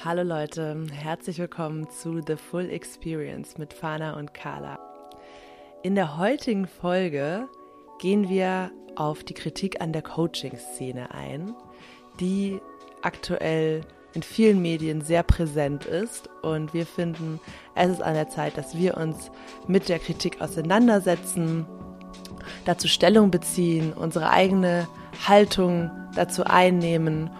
Hallo Leute, herzlich willkommen zu The Full Experience mit Fana und Carla. In der heutigen Folge gehen wir auf die Kritik an der Coaching-Szene ein, die aktuell in vielen Medien sehr präsent ist und wir finden, es ist an der Zeit, dass wir uns mit der Kritik auseinandersetzen, dazu Stellung beziehen, unsere eigene Haltung dazu einnehmen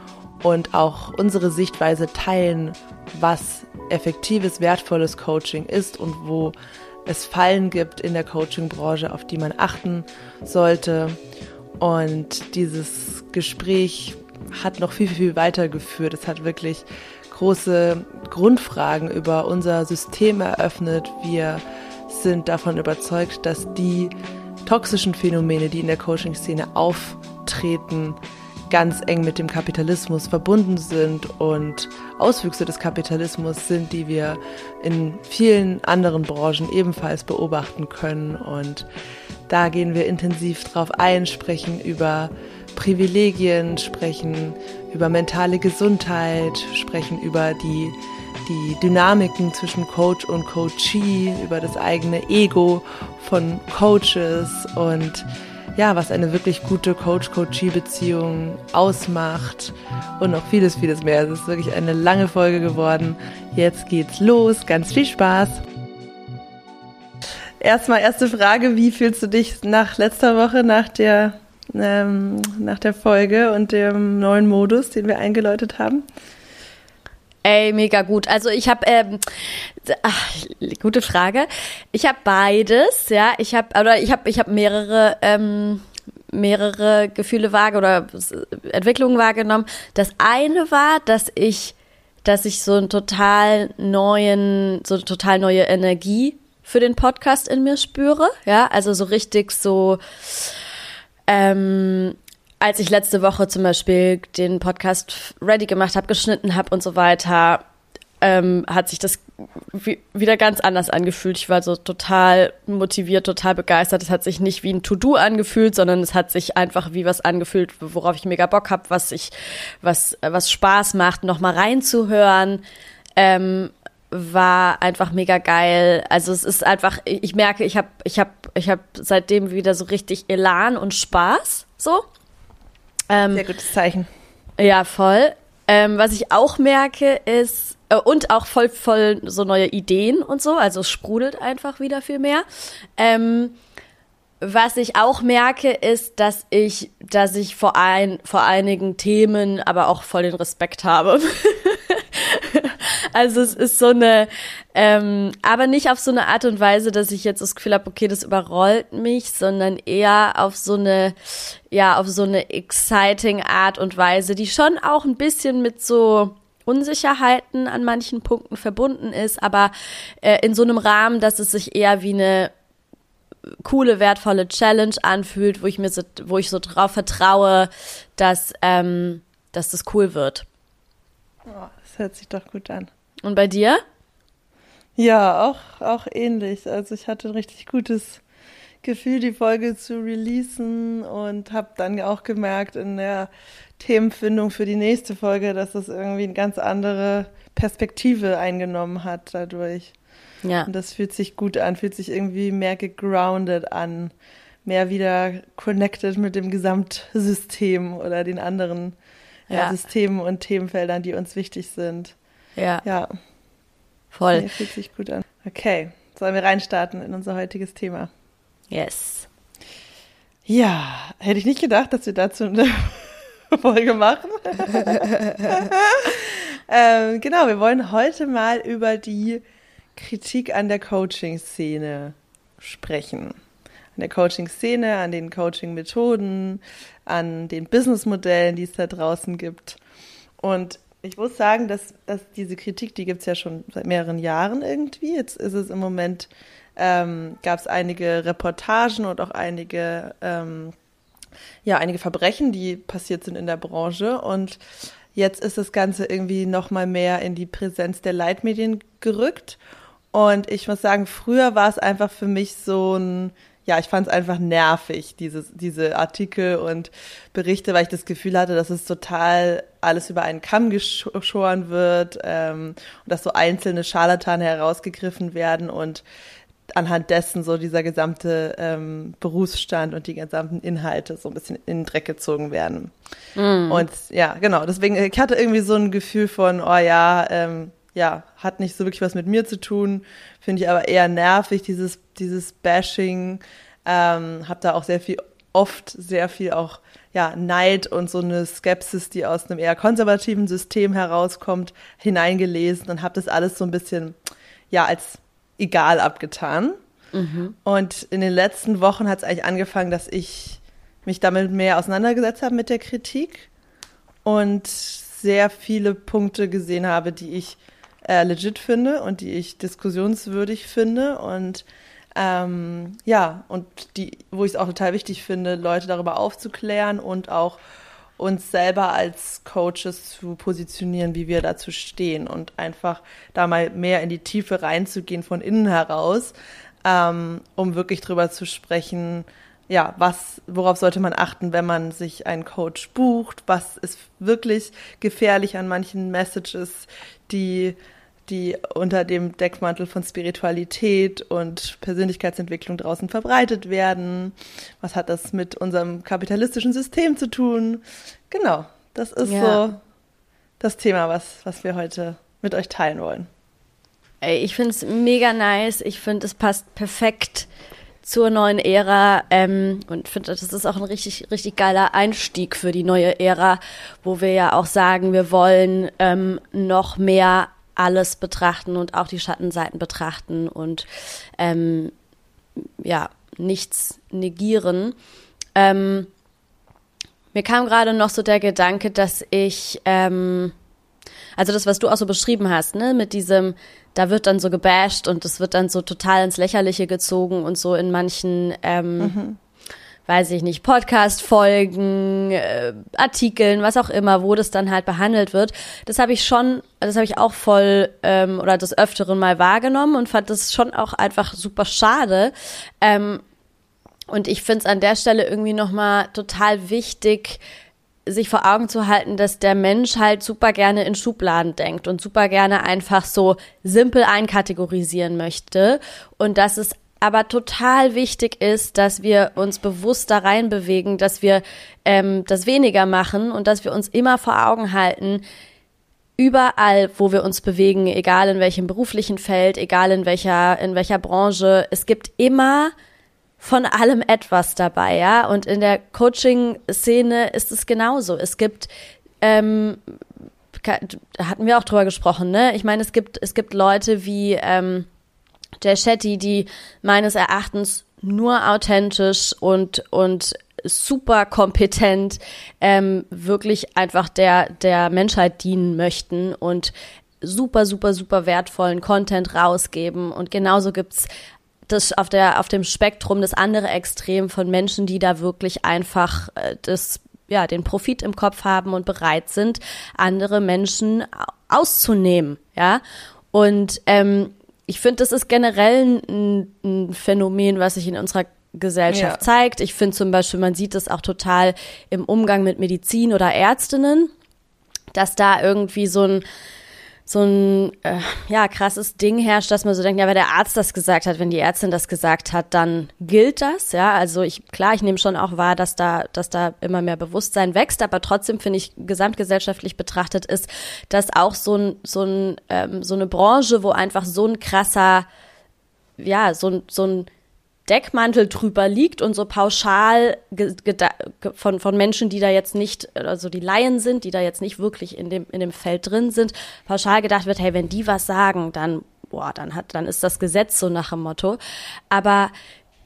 und auch unsere Sichtweise teilen, was effektives, wertvolles Coaching ist und wo es Fallen gibt in der Coaching-Branche, auf die man achten sollte. Und dieses Gespräch hat noch viel, viel weiter geführt. Es hat wirklich große Grundfragen über unser System eröffnet. Wir sind davon überzeugt, dass die toxischen Phänomene, die in der Coaching-Szene auftreten, ganz eng mit dem Kapitalismus verbunden sind und Auswüchse des Kapitalismus sind, die wir in vielen anderen Branchen ebenfalls beobachten können. Und da gehen wir intensiv drauf ein, sprechen über Privilegien, sprechen über mentale Gesundheit, sprechen über die, die Dynamiken zwischen Coach und Coachee, über das eigene Ego von Coaches und ja, was eine wirklich gute Coach-Coachee-Beziehung ausmacht und noch vieles, vieles mehr. Es ist wirklich eine lange Folge geworden. Jetzt geht's los. Ganz viel Spaß. Erstmal erste Frage, wie fühlst du dich nach letzter Woche, nach der, ähm, nach der Folge und dem neuen Modus, den wir eingeläutet haben? Ey, mega gut. Also ich habe, ähm, gute Frage. Ich habe beides, ja. Ich habe, oder ich habe, ich habe mehrere, ähm, mehrere Gefühle wahr oder Entwicklungen wahrgenommen. Das eine war, dass ich, dass ich so einen total neuen, so eine total neue Energie für den Podcast in mir spüre, ja. Also so richtig so. Ähm, als ich letzte Woche zum Beispiel den Podcast ready gemacht habe, geschnitten habe und so weiter, ähm, hat sich das wieder ganz anders angefühlt. Ich war so total motiviert, total begeistert. Es hat sich nicht wie ein To-Do angefühlt, sondern es hat sich einfach wie was angefühlt, worauf ich mega Bock habe, was ich, was, was Spaß macht, nochmal reinzuhören. Ähm, war einfach mega geil. Also es ist einfach, ich merke, ich habe ich hab, ich hab seitdem wieder so richtig Elan und Spaß. So. Ähm, Sehr gutes Zeichen. Ja, voll. Ähm, was ich auch merke ist, äh, und auch voll, voll so neue Ideen und so, also es sprudelt einfach wieder viel mehr. Ähm, was ich auch merke, ist, dass ich, dass ich vor, ein, vor einigen Themen aber auch voll den Respekt habe. also es ist so eine, ähm, aber nicht auf so eine Art und Weise, dass ich jetzt das Gefühl habe, okay, das überrollt mich, sondern eher auf so eine, ja, auf so eine exciting Art und Weise, die schon auch ein bisschen mit so Unsicherheiten an manchen Punkten verbunden ist, aber äh, in so einem Rahmen, dass es sich eher wie eine coole, wertvolle Challenge anfühlt, wo ich mir so, wo ich so drauf vertraue, dass, ähm, dass das cool wird. Oh, das hört sich doch gut an. Und bei dir? Ja, auch, auch ähnlich. Also ich hatte ein richtig gutes Gefühl, die Folge zu releasen und habe dann auch gemerkt in der Themenfindung für die nächste Folge, dass es irgendwie eine ganz andere Perspektive eingenommen hat dadurch. Ja. Und das fühlt sich gut an, fühlt sich irgendwie mehr gegrounded an, mehr wieder connected mit dem Gesamtsystem oder den anderen ja. Systemen und Themenfeldern, die uns wichtig sind. Ja. Ja. Voll. Nee, fühlt sich gut an. Okay, sollen wir reinstarten in unser heutiges Thema? Yes. Ja, hätte ich nicht gedacht, dass wir dazu eine Folge machen. ähm, genau, wir wollen heute mal über die Kritik an der Coaching-Szene sprechen. An der Coaching-Szene, an den Coaching-Methoden, an den Business-Modellen, die es da draußen gibt. Und ich muss sagen, dass, dass diese Kritik, die gibt es ja schon seit mehreren Jahren irgendwie. Jetzt ist es im Moment, ähm, gab es einige Reportagen und auch einige, ähm, ja, einige Verbrechen, die passiert sind in der Branche. Und jetzt ist das Ganze irgendwie noch mal mehr in die Präsenz der Leitmedien gerückt. Und ich muss sagen, früher war es einfach für mich so ein ja, ich fand es einfach nervig, diese, diese Artikel und Berichte, weil ich das Gefühl hatte, dass es total alles über einen Kamm geschoren wird ähm, und dass so einzelne Scharlatane herausgegriffen werden und anhand dessen so dieser gesamte ähm, Berufsstand und die gesamten Inhalte so ein bisschen in den Dreck gezogen werden. Mm. Und ja, genau, deswegen, ich hatte irgendwie so ein Gefühl von, oh ja, ähm, ja, hat nicht so wirklich was mit mir zu tun, finde ich aber eher nervig, dieses, dieses Bashing. Ähm, habe da auch sehr viel, oft sehr viel auch ja, Neid und so eine Skepsis, die aus einem eher konservativen System herauskommt, hineingelesen und habe das alles so ein bisschen ja als egal abgetan. Mhm. Und in den letzten Wochen hat es eigentlich angefangen, dass ich mich damit mehr auseinandergesetzt habe mit der Kritik und sehr viele Punkte gesehen habe, die ich äh, legit finde und die ich diskussionswürdig finde und ähm, ja, und die, wo ich es auch total wichtig finde, Leute darüber aufzuklären und auch uns selber als Coaches zu positionieren, wie wir dazu stehen und einfach da mal mehr in die Tiefe reinzugehen von innen heraus, ähm, um wirklich drüber zu sprechen, ja, was, worauf sollte man achten, wenn man sich einen Coach bucht? Was ist wirklich gefährlich an manchen Messages, die die unter dem Deckmantel von Spiritualität und Persönlichkeitsentwicklung draußen verbreitet werden. Was hat das mit unserem kapitalistischen System zu tun? Genau, das ist ja. so das Thema, was, was wir heute mit euch teilen wollen. Ich finde es mega nice. Ich finde, es passt perfekt zur neuen Ära ähm, und finde, das ist auch ein richtig, richtig geiler Einstieg für die neue Ära, wo wir ja auch sagen, wir wollen ähm, noch mehr alles betrachten und auch die Schattenseiten betrachten und ähm, ja, nichts negieren. Ähm, mir kam gerade noch so der Gedanke, dass ich, ähm, also das, was du auch so beschrieben hast, ne, mit diesem, da wird dann so gebasht und es wird dann so total ins Lächerliche gezogen und so in manchen ähm, mhm weiß ich nicht, Podcast-Folgen, äh, Artikeln, was auch immer, wo das dann halt behandelt wird. Das habe ich schon, das habe ich auch voll ähm, oder des Öfteren mal wahrgenommen und fand das schon auch einfach super schade. Ähm, und ich finde es an der Stelle irgendwie nochmal total wichtig, sich vor Augen zu halten, dass der Mensch halt super gerne in Schubladen denkt und super gerne einfach so simpel einkategorisieren möchte. Und dass es aber total wichtig ist, dass wir uns bewusst da reinbewegen, dass wir ähm, das weniger machen und dass wir uns immer vor Augen halten, überall, wo wir uns bewegen, egal in welchem beruflichen Feld, egal in welcher, in welcher Branche, es gibt immer von allem etwas dabei, ja. Und in der Coaching-Szene ist es genauso. Es gibt, ähm, hatten wir auch drüber gesprochen, ne? Ich meine, es gibt, es gibt Leute wie, ähm, Jay Shetty, die meines Erachtens nur authentisch und, und super kompetent ähm, wirklich einfach der, der Menschheit dienen möchten und super, super, super wertvollen Content rausgeben. Und genauso gibt's das auf der, auf dem Spektrum das andere Extrem von Menschen, die da wirklich einfach äh, das, ja, den Profit im Kopf haben und bereit sind, andere Menschen auszunehmen, ja. Und ähm, ich finde, das ist generell ein, ein, Phänomen, was sich in unserer Gesellschaft ja. zeigt. Ich finde zum Beispiel, man sieht das auch total im Umgang mit Medizin oder Ärztinnen, dass da irgendwie so ein so ein äh, ja krasses Ding herrscht, dass man so denkt, ja, wenn der Arzt das gesagt hat, wenn die Ärztin das gesagt hat, dann gilt das, ja. Also ich klar, ich nehme schon auch wahr, dass da dass da immer mehr Bewusstsein wächst, aber trotzdem finde ich gesamtgesellschaftlich betrachtet ist das auch so ein so ein ähm, so eine Branche, wo einfach so ein krasser ja so ein so ein Deckmantel drüber liegt und so pauschal von, von Menschen, die da jetzt nicht, also die Laien sind, die da jetzt nicht wirklich in dem, in dem Feld drin sind, pauschal gedacht wird, hey, wenn die was sagen, dann, boah, dann hat, dann ist das Gesetz so nach dem Motto. Aber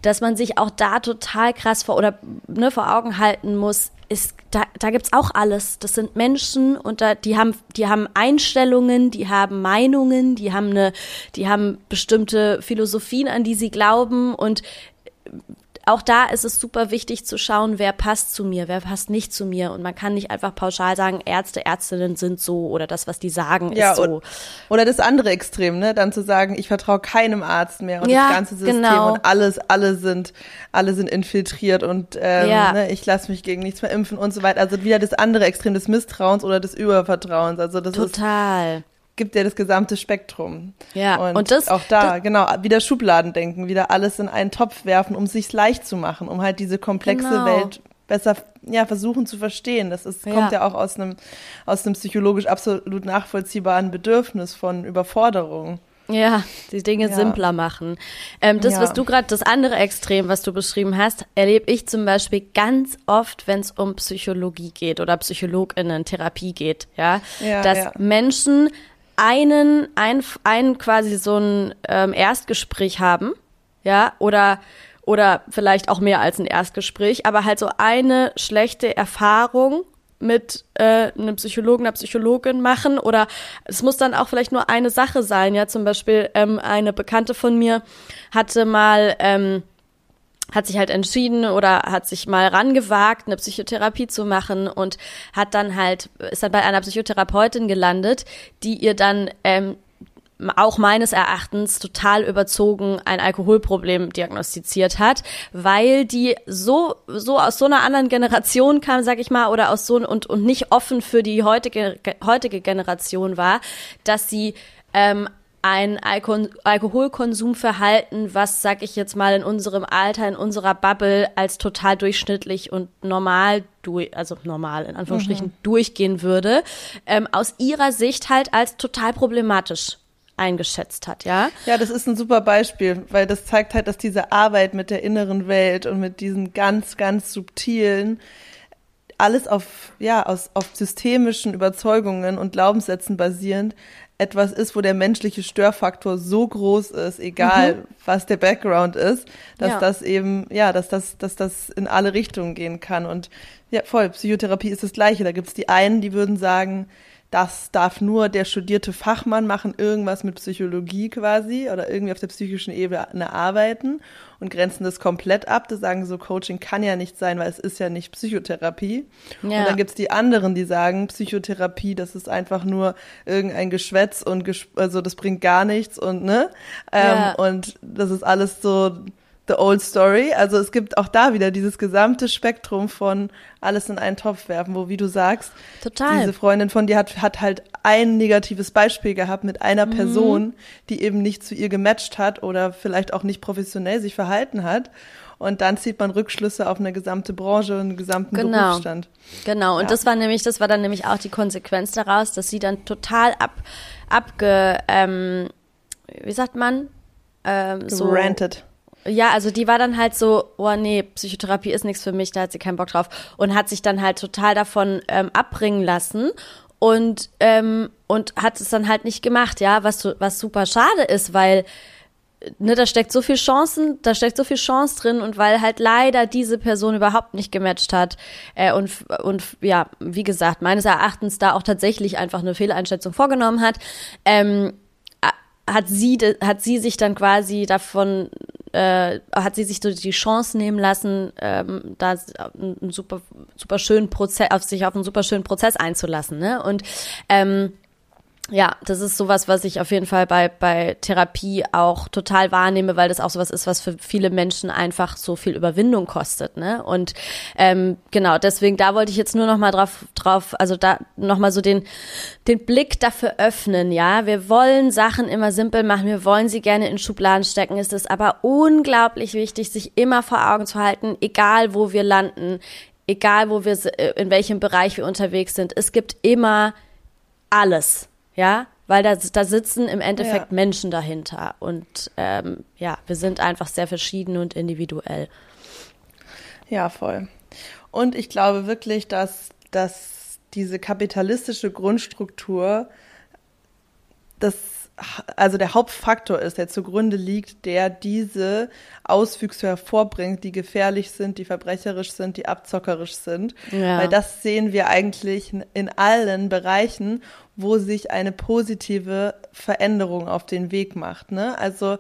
dass man sich auch da total krass vor oder ne, vor Augen halten muss, ist, da, da gibt's auch alles. Das sind Menschen und da, die haben, die haben Einstellungen, die haben Meinungen, die haben eine, die haben bestimmte Philosophien, an die sie glauben und auch da ist es super wichtig zu schauen, wer passt zu mir, wer passt nicht zu mir. Und man kann nicht einfach pauschal sagen, Ärzte, Ärztinnen sind so oder das, was die sagen, ja, ist so. Oder das andere Extrem, ne? Dann zu sagen, ich vertraue keinem Arzt mehr und ja, das ganze System genau. und alles, alle sind, alle sind infiltriert und ähm, ja. ne, ich lasse mich gegen nichts mehr impfen und so weiter. Also wieder das andere Extrem des Misstrauens oder des Übervertrauens. Also das Total. ist gibt ja das gesamte Spektrum. Ja, und, und das auch da, das, genau, wieder Schubladen denken, wieder alles in einen Topf werfen, um es sich leicht zu machen, um halt diese komplexe genau. Welt besser ja versuchen zu verstehen. Das ist, kommt ja, ja auch aus einem aus einem psychologisch absolut nachvollziehbaren Bedürfnis von Überforderung. Ja, die Dinge ja. simpler machen. Ähm, das, ja. was du gerade, das andere Extrem, was du beschrieben hast, erlebe ich zum Beispiel ganz oft, wenn es um Psychologie geht oder PsychologInnen, Therapie geht, ja, ja dass Menschen einen, ein, ein quasi so ein ähm, Erstgespräch haben, ja, oder oder vielleicht auch mehr als ein Erstgespräch, aber halt so eine schlechte Erfahrung mit äh, einem Psychologen, einer Psychologin machen oder es muss dann auch vielleicht nur eine Sache sein, ja, zum Beispiel ähm, eine Bekannte von mir hatte mal ähm, hat sich halt entschieden oder hat sich mal rangewagt, eine Psychotherapie zu machen und hat dann halt, ist dann bei einer Psychotherapeutin gelandet, die ihr dann ähm, auch meines Erachtens total überzogen ein Alkoholproblem diagnostiziert hat, weil die so so aus so einer anderen Generation kam, sag ich mal, oder aus so und und nicht offen für die heutige heutige Generation war, dass sie ähm, ein Alko Alkoholkonsumverhalten, was, sag ich jetzt mal, in unserem Alter, in unserer Bubble als total durchschnittlich und normal, durch, also normal in Anführungsstrichen, mhm. durchgehen würde, ähm, aus ihrer Sicht halt als total problematisch eingeschätzt hat, ja? Ja, das ist ein super Beispiel, weil das zeigt halt, dass diese Arbeit mit der inneren Welt und mit diesen ganz, ganz subtilen alles auf, ja, aus, auf systemischen Überzeugungen und Glaubenssätzen basierend etwas ist, wo der menschliche Störfaktor so groß ist, egal mhm. was der Background ist, dass ja. das eben, ja, dass das, dass das in alle Richtungen gehen kann. Und ja, voll, Psychotherapie ist das Gleiche. Da gibt's die einen, die würden sagen, das darf nur der studierte Fachmann machen, irgendwas mit Psychologie quasi oder irgendwie auf der psychischen Ebene arbeiten und grenzen das komplett ab. Das sagen so, Coaching kann ja nicht sein, weil es ist ja nicht Psychotherapie. Ja. Und dann gibt's die anderen, die sagen, Psychotherapie, das ist einfach nur irgendein Geschwätz und ges also das bringt gar nichts und ne? Ähm, ja. Und das ist alles so The Old Story. Also es gibt auch da wieder dieses gesamte Spektrum von alles in einen Topf werfen, wo, wie du sagst, Total. diese Freundin von dir hat, hat halt ein negatives Beispiel gehabt mit einer mhm. Person, die eben nicht zu ihr gematcht hat oder vielleicht auch nicht professionell sich verhalten hat. Und dann zieht man Rückschlüsse auf eine gesamte Branche und einen gesamten genau. Berufsstand. Genau. Und ja. das war nämlich, das war dann nämlich auch die Konsequenz daraus, dass sie dann total ab, abge, ähm, wie sagt man? Ähm, so ranted ja, also die war dann halt so, oh nee, Psychotherapie ist nichts für mich, da hat sie keinen Bock drauf. Und hat sich dann halt total davon ähm, abbringen lassen. Und ähm, und hat es dann halt nicht gemacht, ja, was was super schade ist, weil ne, da steckt so viel Chancen, da steckt so viel Chance drin und weil halt leider diese Person überhaupt nicht gematcht hat. Äh, und und ja, wie gesagt, meines Erachtens da auch tatsächlich einfach eine Fehleinschätzung vorgenommen hat. Ähm, hat sie hat sie sich dann quasi davon äh, hat sie sich so die Chance nehmen lassen, ähm, da einen super super schönen Prozess auf sich auf einen super schönen Prozess einzulassen, ne? Und ähm, ja, das ist sowas, was ich auf jeden Fall bei, bei Therapie auch total wahrnehme, weil das auch sowas ist, was für viele Menschen einfach so viel Überwindung kostet, ne? Und ähm, genau, deswegen, da wollte ich jetzt nur noch mal drauf, drauf, also da noch mal so den, den Blick dafür öffnen, ja? Wir wollen Sachen immer simpel machen, wir wollen sie gerne in Schubladen stecken, ist es aber unglaublich wichtig, sich immer vor Augen zu halten, egal wo wir landen, egal wo wir, äh, in welchem Bereich wir unterwegs sind, es gibt immer alles ja, weil da, da sitzen im Endeffekt ja. Menschen dahinter und ähm, ja, wir sind einfach sehr verschieden und individuell. Ja, voll. Und ich glaube wirklich, dass, dass diese kapitalistische Grundstruktur das also der Hauptfaktor ist, der zugrunde liegt, der diese Auswüchse hervorbringt, die gefährlich sind, die verbrecherisch sind, die abzockerisch sind. Ja. Weil das sehen wir eigentlich in allen Bereichen wo sich eine positive Veränderung auf den Weg macht. Ne? Also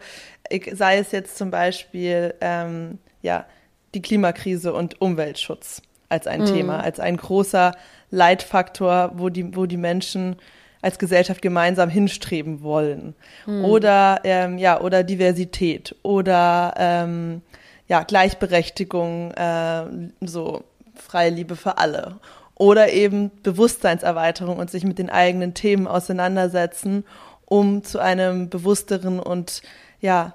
sei es jetzt zum Beispiel, ähm, ja, die Klimakrise und Umweltschutz als ein mhm. Thema, als ein großer Leitfaktor, wo die, wo die Menschen als Gesellschaft gemeinsam hinstreben wollen. Mhm. Oder ähm, ja, oder Diversität oder ähm, ja, Gleichberechtigung, äh, so freie Liebe für alle. Oder eben Bewusstseinserweiterung und sich mit den eigenen Themen auseinandersetzen, um zu einem bewussteren und ja,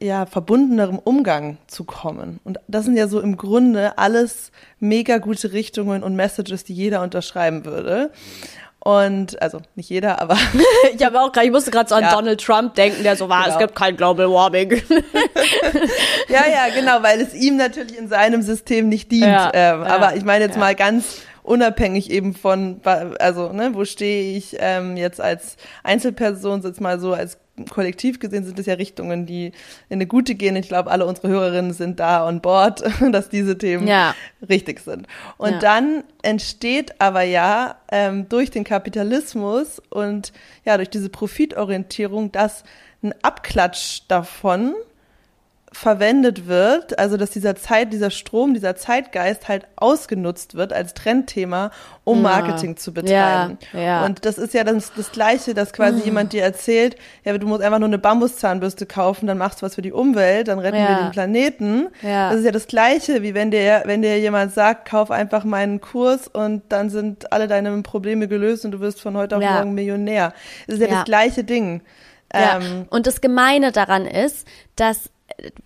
ja, verbundenerem Umgang zu kommen. Und das sind ja so im Grunde alles mega gute Richtungen und Messages, die jeder unterschreiben würde. Und also nicht jeder, aber ich habe auch gerade, ich musste gerade so an ja. Donald Trump denken, der so war, genau. es gibt kein Global Warming. ja, ja, genau, weil es ihm natürlich in seinem System nicht dient. Ja, ähm, ja, aber ich meine jetzt mal ganz unabhängig eben von, also ne, wo stehe ich ähm, jetzt als Einzelperson, jetzt mal so als kollektiv gesehen sind es ja Richtungen, die in eine gute gehen. Ich glaube, alle unsere Hörerinnen sind da on board, dass diese Themen ja. richtig sind. Und ja. dann entsteht aber ja ähm, durch den Kapitalismus und ja durch diese Profitorientierung, dass ein Abklatsch davon verwendet wird, also dass dieser Zeit, dieser Strom, dieser Zeitgeist halt ausgenutzt wird als Trendthema, um Marketing zu betreiben. Ja, ja. Und das ist ja das, das Gleiche, dass quasi mhm. jemand dir erzählt, ja, du musst einfach nur eine Bambuszahnbürste kaufen, dann machst du was für die Umwelt, dann retten ja. wir den Planeten. Das ist ja das Gleiche, wie wenn dir, wenn dir jemand sagt, kauf einfach meinen Kurs und dann sind alle deine Probleme gelöst und du wirst von heute auf morgen Millionär. Das ist ja, das gleiche Ding. Ja. Ähm, und das Gemeine daran ist, dass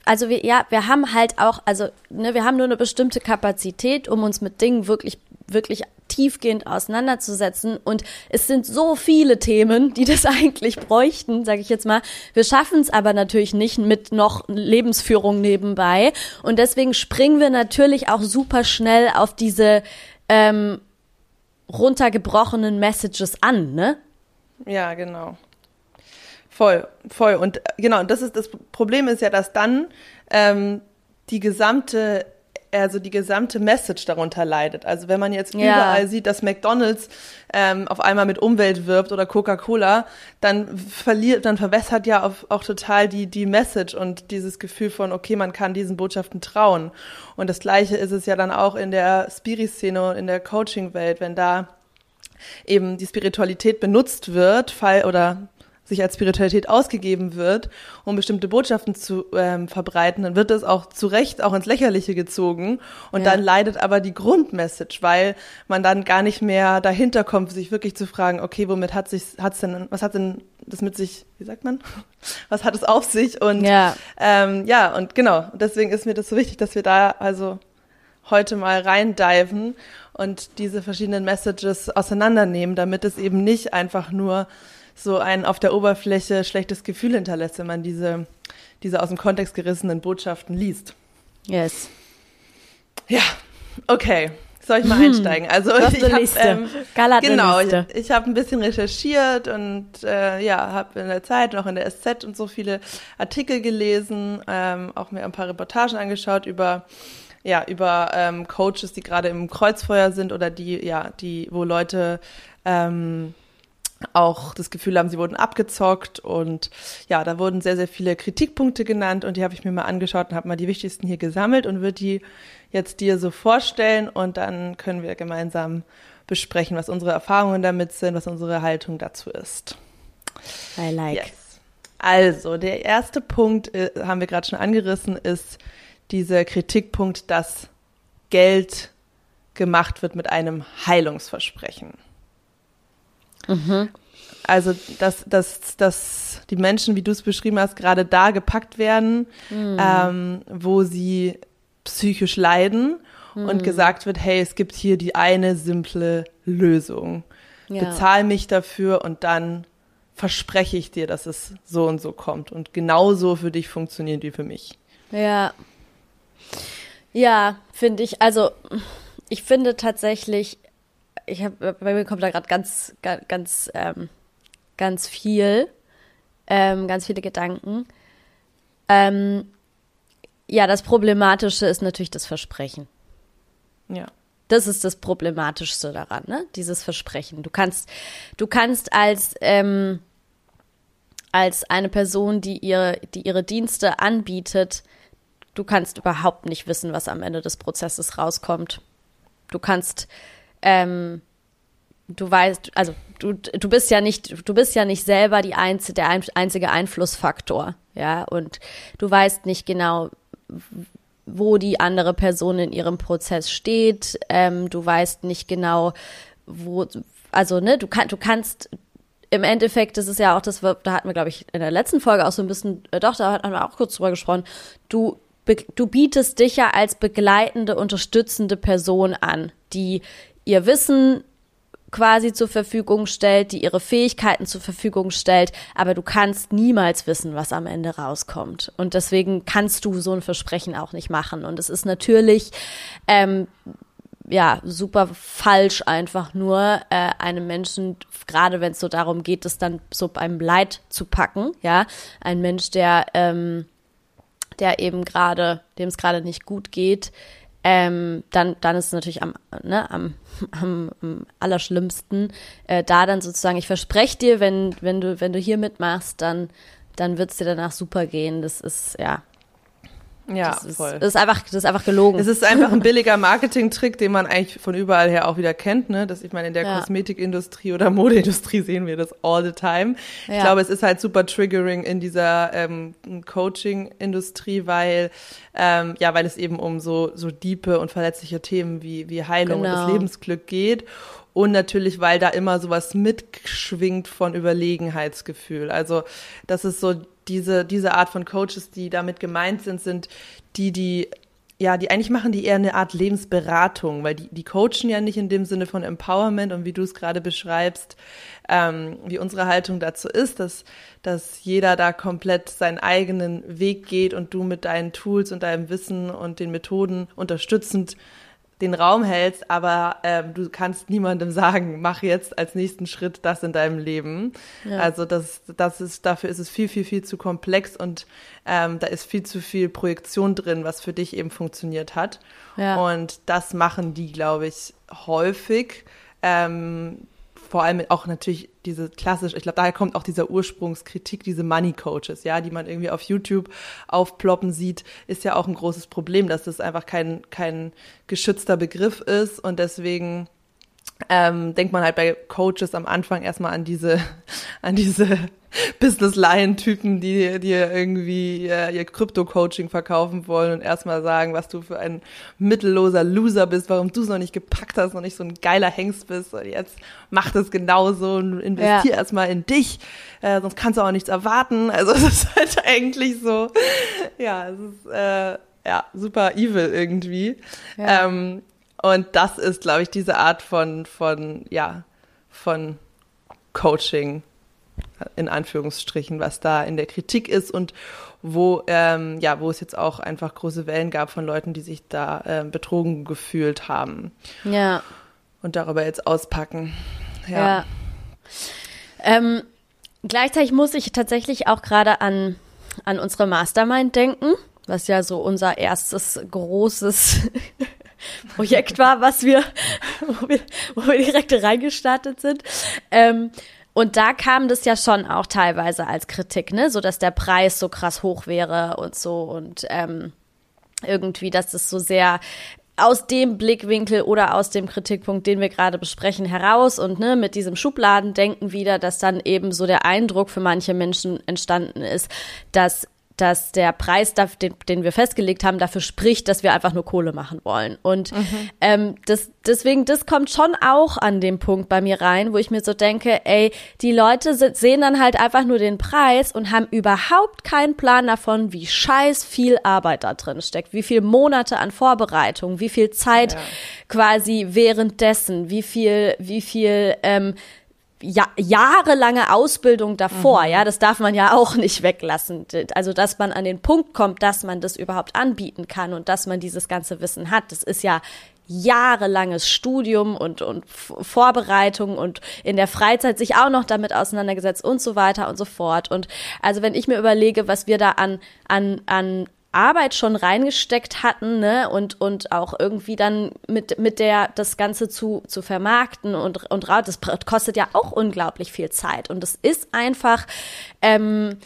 also wir, ja, wir haben halt auch, also ne, wir haben nur eine bestimmte Kapazität, um uns mit Dingen wirklich, wirklich tiefgehend auseinanderzusetzen. Und es sind so viele Themen, die das eigentlich bräuchten, sage ich jetzt mal. Wir schaffen es aber natürlich nicht mit noch Lebensführung nebenbei. Und deswegen springen wir natürlich auch super schnell auf diese ähm, runtergebrochenen Messages an, ne? Ja, genau. Voll, voll. Und äh, genau, das ist das Problem ist ja, dass dann ähm, die gesamte also die gesamte Message darunter leidet. Also wenn man jetzt ja. überall sieht, dass McDonald's ähm, auf einmal mit Umwelt wirbt oder Coca-Cola, dann verliert, dann verwässert ja auf, auch total die die Message und dieses Gefühl von okay, man kann diesen Botschaften trauen. Und das Gleiche ist es ja dann auch in der Spiri-Szene und in der Coaching-Welt, wenn da eben die Spiritualität benutzt wird, Fall oder sich als Spiritualität ausgegeben wird, um bestimmte Botschaften zu ähm, verbreiten, dann wird das auch zu Recht auch ins Lächerliche gezogen. Und ja. dann leidet aber die Grundmessage, weil man dann gar nicht mehr dahinter kommt, sich wirklich zu fragen, okay, womit hat sich, hat's denn, was hat denn das mit sich, wie sagt man, was hat es auf sich? Und ja, ähm, ja und genau, deswegen ist mir das so wichtig, dass wir da also heute mal reindiven und diese verschiedenen Messages auseinandernehmen, damit es eben nicht einfach nur so ein auf der Oberfläche schlechtes Gefühl hinterlässt, wenn man diese, diese aus dem Kontext gerissenen Botschaften liest. Yes. Ja, okay. Soll ich mal hm. einsteigen? Also ich habe ähm, genau, ich, ich habe ein bisschen recherchiert und äh, ja, habe in der Zeit noch in der SZ und so viele Artikel gelesen, ähm, auch mir ein paar Reportagen angeschaut über ja über ähm, Coaches, die gerade im Kreuzfeuer sind oder die ja die wo Leute ähm, auch das Gefühl haben, sie wurden abgezockt und ja, da wurden sehr, sehr viele Kritikpunkte genannt und die habe ich mir mal angeschaut und habe mal die wichtigsten hier gesammelt und würde die jetzt dir so vorstellen und dann können wir gemeinsam besprechen, was unsere Erfahrungen damit sind, was unsere Haltung dazu ist. I like. Yes. Also, der erste Punkt, äh, haben wir gerade schon angerissen, ist dieser Kritikpunkt, dass Geld gemacht wird mit einem Heilungsversprechen. Mhm. Also, dass, dass, dass die Menschen, wie du es beschrieben hast, gerade da gepackt werden, mhm. ähm, wo sie psychisch leiden mhm. und gesagt wird, hey, es gibt hier die eine simple Lösung. Ja. Bezahl mich dafür und dann verspreche ich dir, dass es so und so kommt und genauso für dich funktioniert wie für mich. Ja. Ja, finde ich. Also, ich finde tatsächlich, ich habe bei mir kommt da gerade ganz, ganz, ähm, ganz viel, ähm, ganz viele Gedanken. Ähm, ja, das Problematische ist natürlich das Versprechen. Ja. Das ist das Problematischste daran, ne? Dieses Versprechen. Du kannst, du kannst als ähm, als eine Person, die ihre, die ihre Dienste anbietet, du kannst überhaupt nicht wissen, was am Ende des Prozesses rauskommt. Du kannst, ähm, du weißt, also du, du bist ja nicht, du bist ja nicht selber die einzige, der einzige Einflussfaktor, ja, und du weißt nicht genau, wo die andere Person in ihrem Prozess steht. Ähm, du weißt nicht genau, wo, also ne, du, kann, du kannst im Endeffekt, das ist ja auch das, da hatten wir, glaube ich, in der letzten Folge auch so ein bisschen, äh, doch, da haben wir auch kurz drüber gesprochen. Du, du bietest dich ja als begleitende, unterstützende Person an, die ihr Wissen quasi zur Verfügung stellt, die ihre Fähigkeiten zur Verfügung stellt, aber du kannst niemals wissen, was am Ende rauskommt. Und deswegen kannst du so ein Versprechen auch nicht machen. Und es ist natürlich ähm, ja super falsch, einfach nur äh, einem Menschen, gerade wenn es so darum geht, es dann so beim Leid zu packen, ja, ein Mensch, der ähm, der eben gerade, dem es gerade nicht gut geht, ähm, dann, dann ist es natürlich am, ne, am, am, am allerschlimmsten. Äh, da dann sozusagen, ich verspreche dir, wenn, wenn du, wenn du hier mitmachst, dann, dann wird es dir danach super gehen. Das ist, ja, ja, das ist, voll. Das ist einfach, das ist einfach gelogen. Es ist einfach ein billiger Marketing-Trick, den man eigentlich von überall her auch wieder kennt, ne? Dass ich meine, in der Ja. Kosmetikindustrie oder Modeindustrie sehen wir das all the time. Ich Ja. glaube, es ist halt super triggering in dieser ähm, Coaching-Industrie, weil ähm, ja, weil es eben um so so diepe und verletzliche Themen wie wie Heilung und Genau. das Lebensglück geht. Und natürlich, weil da immer sowas mitschwingt von Überlegenheitsgefühl. Also das ist so diese, diese Art von Coaches, die damit gemeint sind, sind die, die, ja, die eigentlich machen die eher eine Art Lebensberatung, weil die, die coachen ja nicht in dem Sinne von Empowerment und wie du es gerade beschreibst, ähm, wie unsere Haltung dazu ist, dass, dass jeder da komplett seinen eigenen Weg geht und du mit deinen Tools und deinem Wissen und den Methoden unterstützend den Raum hältst, aber ähm, du kannst niemandem sagen, mach jetzt als nächsten Schritt das in deinem Leben. Ja. Also das, das ist, dafür ist es viel, viel, viel zu komplex und ähm, da ist viel zu viel Projektion drin, was für dich eben funktioniert hat. Ja. Und das machen die, glaube ich, häufig. Ähm, vor allem auch natürlich diese klassisch, ich glaube, daher kommt auch dieser Ursprungskritik, diese Money Coaches, ja, die man irgendwie auf YouTube aufploppen sieht, ist ja auch ein großes Problem, dass das einfach kein, kein geschützter Begriff ist. Und deswegen ähm, denkt man halt bei Coaches am Anfang erstmal an diese, an diese Business-Lion-Typen, die dir irgendwie äh, ihr Krypto-Coaching verkaufen wollen und erstmal sagen, was du für ein mittelloser Loser bist, warum du es noch nicht gepackt hast, noch nicht so ein geiler Hengst bist und jetzt mach das genauso und investier Ja. erstmal in dich, äh, sonst kannst du auch nichts erwarten. Also es ist halt eigentlich so, ja, es ist äh, ja super evil irgendwie. Ja. Ähm, und das ist, glaube ich, diese Art von, von, ja, von Coaching, in Anführungsstrichen, was da in der Kritik ist und wo, ähm, ja, wo es jetzt auch einfach große Wellen gab von Leuten, die sich da ähm, betrogen gefühlt haben ja. und darüber jetzt auspacken. Ja. Ja. Ähm, gleichzeitig muss ich tatsächlich auch gerade an, an unsere Mastermind denken, was ja so unser erstes großes Projekt war, was wir, wo wir, wo wir direkt reingestartet sind. Ähm, und da kam das ja schon auch teilweise als Kritik, ne, so dass der Preis so krass hoch wäre und so und ähm, irgendwie, dass es so sehr aus dem Blickwinkel oder aus dem Kritikpunkt, den wir gerade besprechen, heraus und ne, mit diesem Schubladendenken wieder, dass dann eben so der Eindruck für manche Menschen entstanden ist, dass dass der Preis, den, den wir festgelegt haben, dafür spricht, dass wir einfach nur Kohle machen wollen. Und ähm, das, deswegen, das kommt schon auch an dem Punkt bei mir rein, wo ich mir so denke, ey, die Leute se- sehen dann halt einfach nur den Preis und haben überhaupt keinen Plan davon, wie scheiß viel Arbeit da drin steckt, wie viel Monate an Vorbereitung, wie viel Zeit Ja. quasi währenddessen, wie viel, wie viel ähm, ja, jahrelange Ausbildung davor, ja, das darf man ja auch nicht weglassen. Also, dass man an den Punkt kommt, dass man das überhaupt anbieten kann und dass man dieses ganze Wissen hat, das ist ja jahrelanges Studium und, und Vorbereitung und in der Freizeit sich auch noch damit auseinandergesetzt und so weiter und so fort. Und also wenn ich mir überlege, was wir da an, an, an Arbeit schon reingesteckt hatten, ne, und, und auch irgendwie dann mit, mit der, das Ganze zu, zu vermarkten und, und ra- das kostet ja auch unglaublich viel Zeit. Und es ist einfach, ähm,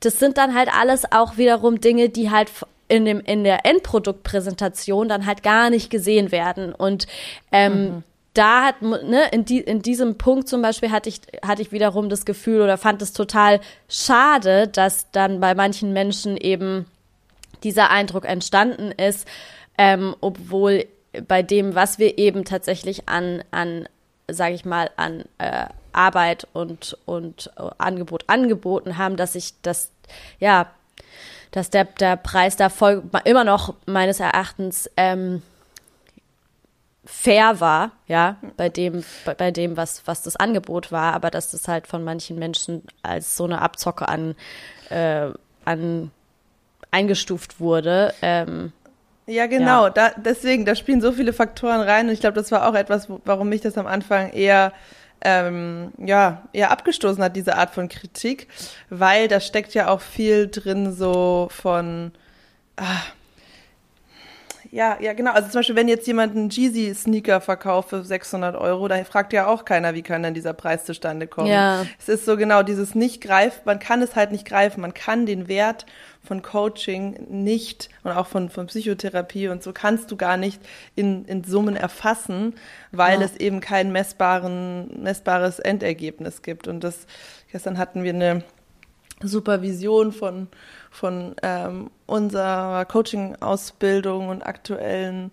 das sind dann halt alles auch wiederum Dinge, die halt in, dem, in der Endproduktpräsentation dann halt gar nicht gesehen werden. Und ähm, mhm. da hat, ne, in, die, in diesem Punkt zum Beispiel hatte ich, hatte ich wiederum das Gefühl oder fand es total schade, dass dann bei manchen Menschen eben dieser Eindruck entstanden ist, ähm, obwohl bei dem, was wir eben tatsächlich an, an sage ich mal, an äh, Arbeit und, und äh, Angebot angeboten haben, dass ich das, ja, dass der, der Preis da voll, immer noch meines Erachtens ähm, fair war, ja, bei dem, bei, bei, dem, was, was das Angebot war, aber dass das halt von manchen Menschen als so eine Abzocke an, äh, an eingestuft wurde. Ähm, ja, genau. Ja. Da, deswegen, da spielen so viele Faktoren rein und ich glaube, das war auch etwas, warum mich das am Anfang eher ähm, ja, eher abgestoßen hat, diese Art von Kritik, weil da steckt ja auch viel drin so von, ah, ja, ja, genau. Also zum Beispiel, wenn jetzt jemand einen Jeezy-Sneaker verkauft für 600 Euro, da fragt ja auch keiner, wie kann denn dieser Preis zustande kommen. Ja. Es ist so genau dieses nicht greifen, man kann es halt nicht greifen, man kann den Wert von Coaching nicht und auch von, von Psychotherapie und so kannst du gar nicht in, in Summen erfassen, weil ja. es eben kein messbaren, messbares Endergebnis gibt. Und das, gestern hatten wir eine Supervision von, von ähm, unserer Coaching-Ausbildung und aktuellen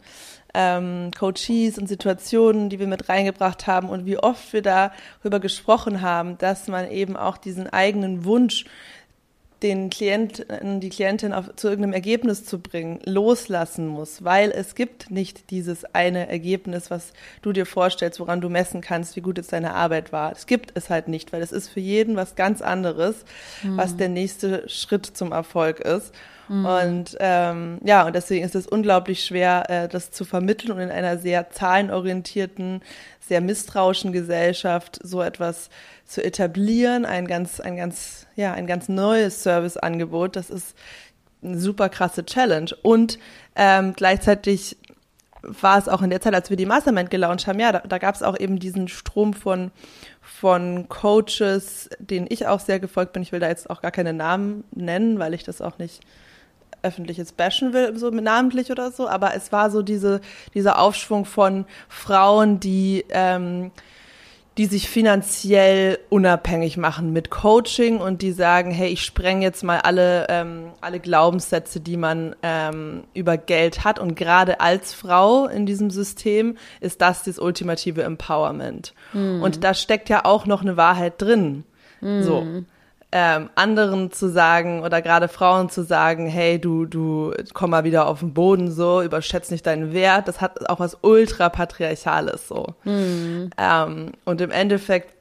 ähm, Coaches und Situationen, die wir mit reingebracht haben und wie oft wir darüber gesprochen haben, dass man eben auch diesen eigenen Wunsch den Klienten, die Klientin auf, zu irgendeinem Ergebnis zu bringen, loslassen muss, weil es gibt nicht dieses eine Ergebnis, was du dir vorstellst, woran du messen kannst, wie gut jetzt deine Arbeit war. Es gibt es halt nicht, weil es ist für jeden was ganz anderes, mhm. was der nächste Schritt zum Erfolg ist. Mhm. Und ähm, ja, und deswegen ist es unglaublich schwer, äh, das zu vermitteln und in einer sehr zahlenorientierten, sehr misstrauischen Gesellschaft so etwas zu etablieren, ein ganz, ein ganz, ja, ein ganz neues Serviceangebot. Das ist eine super krasse Challenge. Und ähm, gleichzeitig war es auch in der Zeit, als wir die Mastermind gelauncht haben, ja, da, da gab es auch eben diesen Strom von, von Coaches, denen ich auch sehr gefolgt bin. Ich will da jetzt auch gar keine Namen nennen, weil ich das auch nicht öffentlich jetzt bashen will, so namentlich oder so, aber es war so diese, dieser Aufschwung von Frauen, die ähm, die sich finanziell unabhängig machen mit Coaching und die sagen, hey, ich spreng jetzt mal alle, ähm, alle Glaubenssätze, die man ähm, über Geld hat. Und gerade als Frau in diesem System ist das das ultimative Empowerment. Mhm. Und da steckt ja auch noch eine Wahrheit drin. Mhm. So ähm, anderen zu sagen oder gerade Frauen zu sagen, hey, du, du komm mal wieder auf den Boden so, überschätzt nicht deinen Wert, das hat auch was ultra patriarchales so. Mhm. Ähm, und im Endeffekt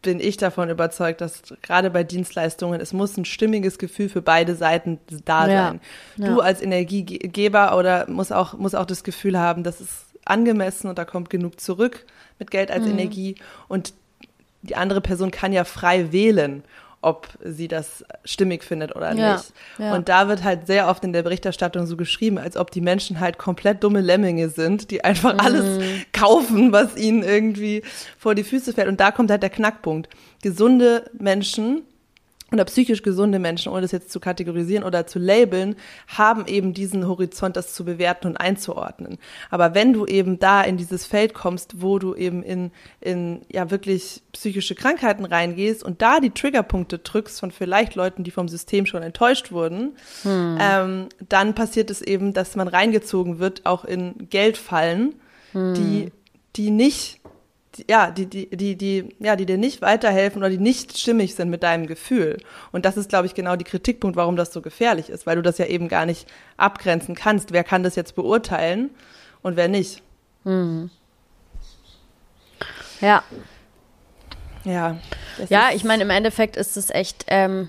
bin ich davon überzeugt, dass gerade bei Dienstleistungen, es muss ein stimmiges Gefühl für beide Seiten da sein. Ja, du als Energiegeber oder muss auch, muss auch das Gefühl haben, das ist angemessen und da kommt genug zurück mit Geld als mhm. Energie und die andere Person kann ja frei wählen ob sie das stimmig findet oder ja, nicht. Ja. Und da wird halt sehr oft in der Berichterstattung so geschrieben, als ob die Menschen halt komplett dumme Lemminge sind, die einfach mhm. alles kaufen, was ihnen irgendwie vor die Füße fällt. Und da kommt halt der Knackpunkt. Gesunde Menschen oder psychisch gesunde Menschen, ohne das jetzt zu kategorisieren oder zu labeln, haben eben diesen Horizont, das zu bewerten und einzuordnen. Aber wenn du eben da in dieses Feld kommst, wo du eben in, in ja wirklich psychische Krankheiten reingehst und da die Triggerpunkte drückst von vielleicht Leuten, die vom System schon enttäuscht wurden, hm. ähm, dann passiert es eben, dass man reingezogen wird, auch in Geldfallen, hm. die, die nicht ja, die, die, die, die, ja, die dir nicht weiterhelfen oder die nicht stimmig sind mit deinem Gefühl. Und das ist, glaube ich, genau die Kritikpunkt, warum das so gefährlich ist, weil du das ja eben gar nicht abgrenzen kannst. Wer kann das jetzt beurteilen und wer nicht? Mhm. Ja. Ja. Ja, ich meine, im Endeffekt ist es echt, ähm,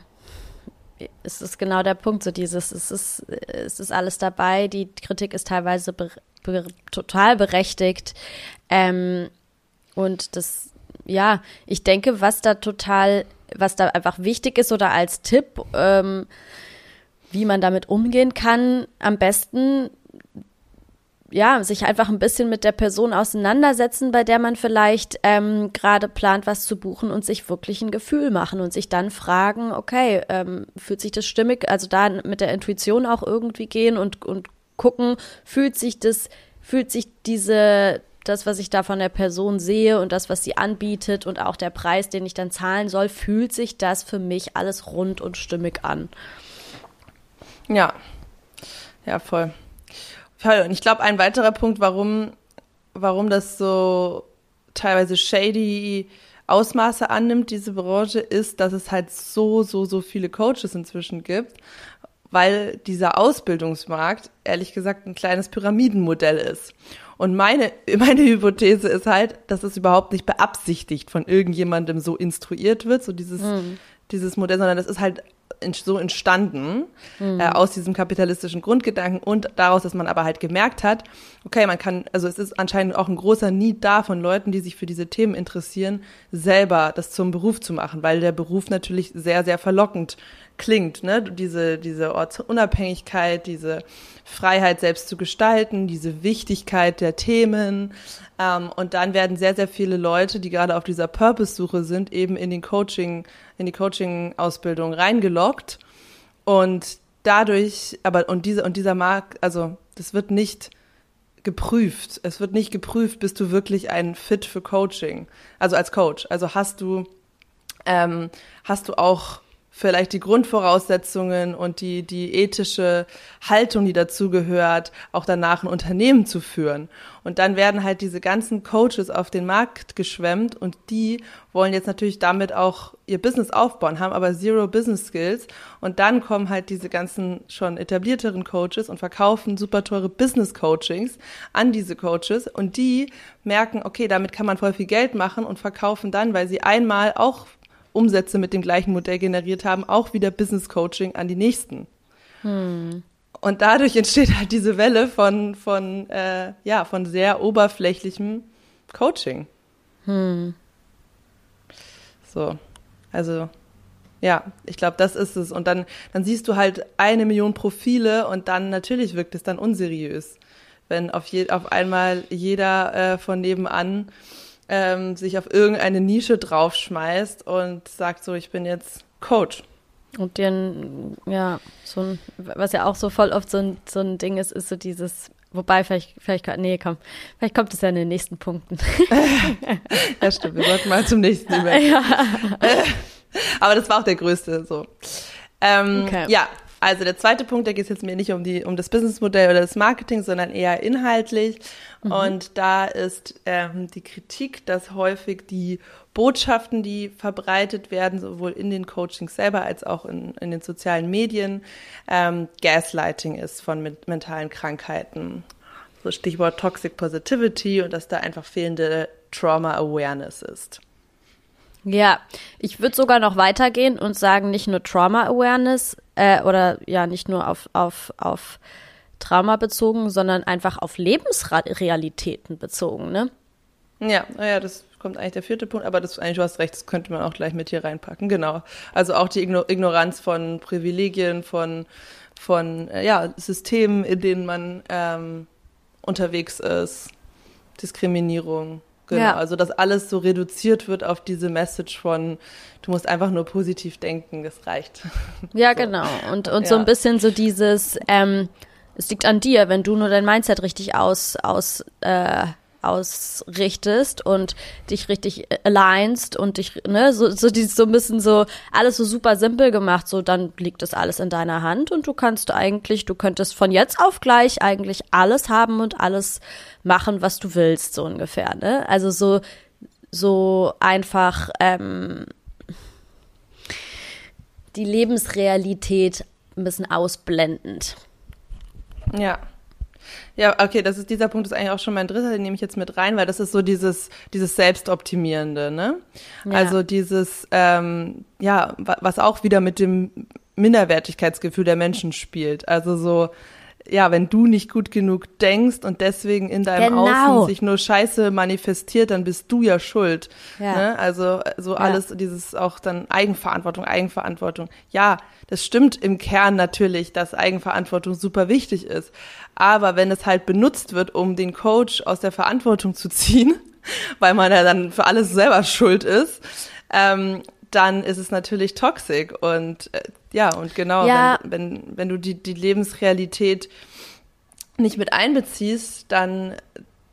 ist es genau der Punkt, so dieses, es ist, es ist alles dabei, die Kritik ist teilweise be, be, total berechtigt. Ähm, und das, ja, ich denke, was da total, was da einfach wichtig ist oder als Tipp, ähm, wie man damit umgehen kann, am besten ja, sich einfach ein bisschen mit der Person auseinandersetzen, bei der man vielleicht ähm, gerade plant, was zu buchen und sich wirklich ein Gefühl machen und sich dann fragen, okay, ähm, fühlt sich das stimmig, also da mit der Intuition auch irgendwie gehen und, und gucken, fühlt sich das, fühlt sich diese, das, was ich da von der Person sehe und das, was sie anbietet und auch der Preis, den ich dann zahlen soll, fühlt sich das für mich alles rund und stimmig an. Ja, ja, voll. voll. Und ich glaube, ein weiterer Punkt, warum, warum das so teilweise shady Ausmaße annimmt, diese Branche, ist, dass es halt so, so, so viele Coaches inzwischen gibt, weil dieser Ausbildungsmarkt, ehrlich gesagt, ein kleines Pyramidenmodell ist. Und meine, meine Hypothese ist halt, dass es überhaupt nicht beabsichtigt von irgendjemandem so instruiert wird, so dieses, mhm. dieses Modell, sondern das ist halt so entstanden mhm. äh, aus diesem kapitalistischen Grundgedanken und daraus, dass man aber halt gemerkt hat, okay, man kann, also es ist anscheinend auch ein großer Need da von Leuten, die sich für diese Themen interessieren, selber das zum Beruf zu machen, weil der Beruf natürlich sehr, sehr verlockend klingt, ne? Diese, diese Ortsunabhängigkeit, diese Freiheit selbst zu gestalten, diese Wichtigkeit der Themen. Ähm, und dann werden sehr, sehr viele Leute, die gerade auf dieser Purpose-Suche sind, eben in den Coaching, in die Coaching-Ausbildung reingeloggt. Und dadurch, aber, und diese, und dieser Markt, also, das wird nicht geprüft. Es wird nicht geprüft, bist du wirklich ein Fit für Coaching. Also als Coach. Also hast du, ähm, hast du auch vielleicht die Grundvoraussetzungen und die, die ethische Haltung, die dazugehört, auch danach ein Unternehmen zu führen. Und dann werden halt diese ganzen Coaches auf den Markt geschwemmt und die wollen jetzt natürlich damit auch ihr Business aufbauen, haben aber Zero Business Skills. Und dann kommen halt diese ganzen schon etablierteren Coaches und verkaufen super teure Business Coachings an diese Coaches und die merken, okay, damit kann man voll viel Geld machen und verkaufen dann, weil sie einmal auch Umsätze mit dem gleichen Modell generiert haben, auch wieder Business Coaching an die nächsten. Hm. Und dadurch entsteht halt diese Welle von, von, äh, ja, von sehr oberflächlichem Coaching. Hm. So, also ja, ich glaube, das ist es. Und dann, dann siehst du halt eine Million Profile und dann natürlich wirkt es dann unseriös, wenn auf, je, auf einmal jeder äh, von nebenan ähm, sich auf irgendeine Nische draufschmeißt und sagt so, ich bin jetzt Coach. Und den, ja, so ein, was ja auch so voll oft so ein, so ein Ding ist, ist so dieses, wobei vielleicht, vielleicht, nee, komm, vielleicht kommt es ja in den nächsten Punkten. ja, stimmt, wir sollten mal zum nächsten über. Ja. Aber das war auch der größte, so. Ähm, okay. Ja, also der zweite Punkt, da geht es jetzt mir nicht um, die, um das Businessmodell oder das Marketing, sondern eher inhaltlich. Mhm. Und da ist ähm, die Kritik, dass häufig die Botschaften, die verbreitet werden, sowohl in den Coachings selber als auch in, in den sozialen Medien, ähm, Gaslighting ist von mentalen Krankheiten. So Stichwort Toxic Positivity und dass da einfach fehlende Trauma Awareness ist. Ja, ich würde sogar noch weitergehen und sagen, nicht nur Trauma Awareness äh, oder ja, nicht nur auf, auf, auf Trauma bezogen, sondern einfach auf Lebensrealitäten bezogen, ne? Ja, naja, das kommt eigentlich der vierte Punkt, aber das eigentlich, du hast recht, das könnte man auch gleich mit hier reinpacken, genau. Also auch die Ignoranz von Privilegien, von, von äh, ja, Systemen, in denen man ähm, unterwegs ist, Diskriminierung. Genau, ja. also dass alles so reduziert wird auf diese Message von, du musst einfach nur positiv denken, das reicht. Ja, so. genau. Und, und ja. so ein bisschen so dieses, ähm, es liegt an dir, wenn du nur dein Mindset richtig aus, aus äh, ausrichtest und dich richtig alignst und dich, ne, so, so, dieses, so ein bisschen so, alles so super simpel gemacht, so dann liegt das alles in deiner Hand und du kannst eigentlich, du könntest von jetzt auf gleich eigentlich alles haben und alles machen, was du willst, so ungefähr, ne? Also so, so einfach, ähm, die Lebensrealität ein bisschen ausblendend. Ja. Ja, okay, das ist dieser Punkt ist eigentlich auch schon mein dritter, den nehme ich jetzt mit rein, weil das ist so dieses dieses selbstoptimierende, ne? Ja. Also dieses ähm, ja, was auch wieder mit dem Minderwertigkeitsgefühl der Menschen spielt. Also so ja, wenn du nicht gut genug denkst und deswegen in deinem genau. Außen sich nur Scheiße manifestiert, dann bist du ja schuld. Ja. Ne? Also so alles, ja. dieses auch dann Eigenverantwortung, Eigenverantwortung. Ja, das stimmt im Kern natürlich, dass Eigenverantwortung super wichtig ist. Aber wenn es halt benutzt wird, um den Coach aus der Verantwortung zu ziehen, weil man ja dann für alles selber schuld ist, ähm, dann ist es natürlich toxisch. Und äh, ja, und genau, ja. Wenn, wenn, wenn du die, die Lebensrealität nicht mit einbeziehst, dann,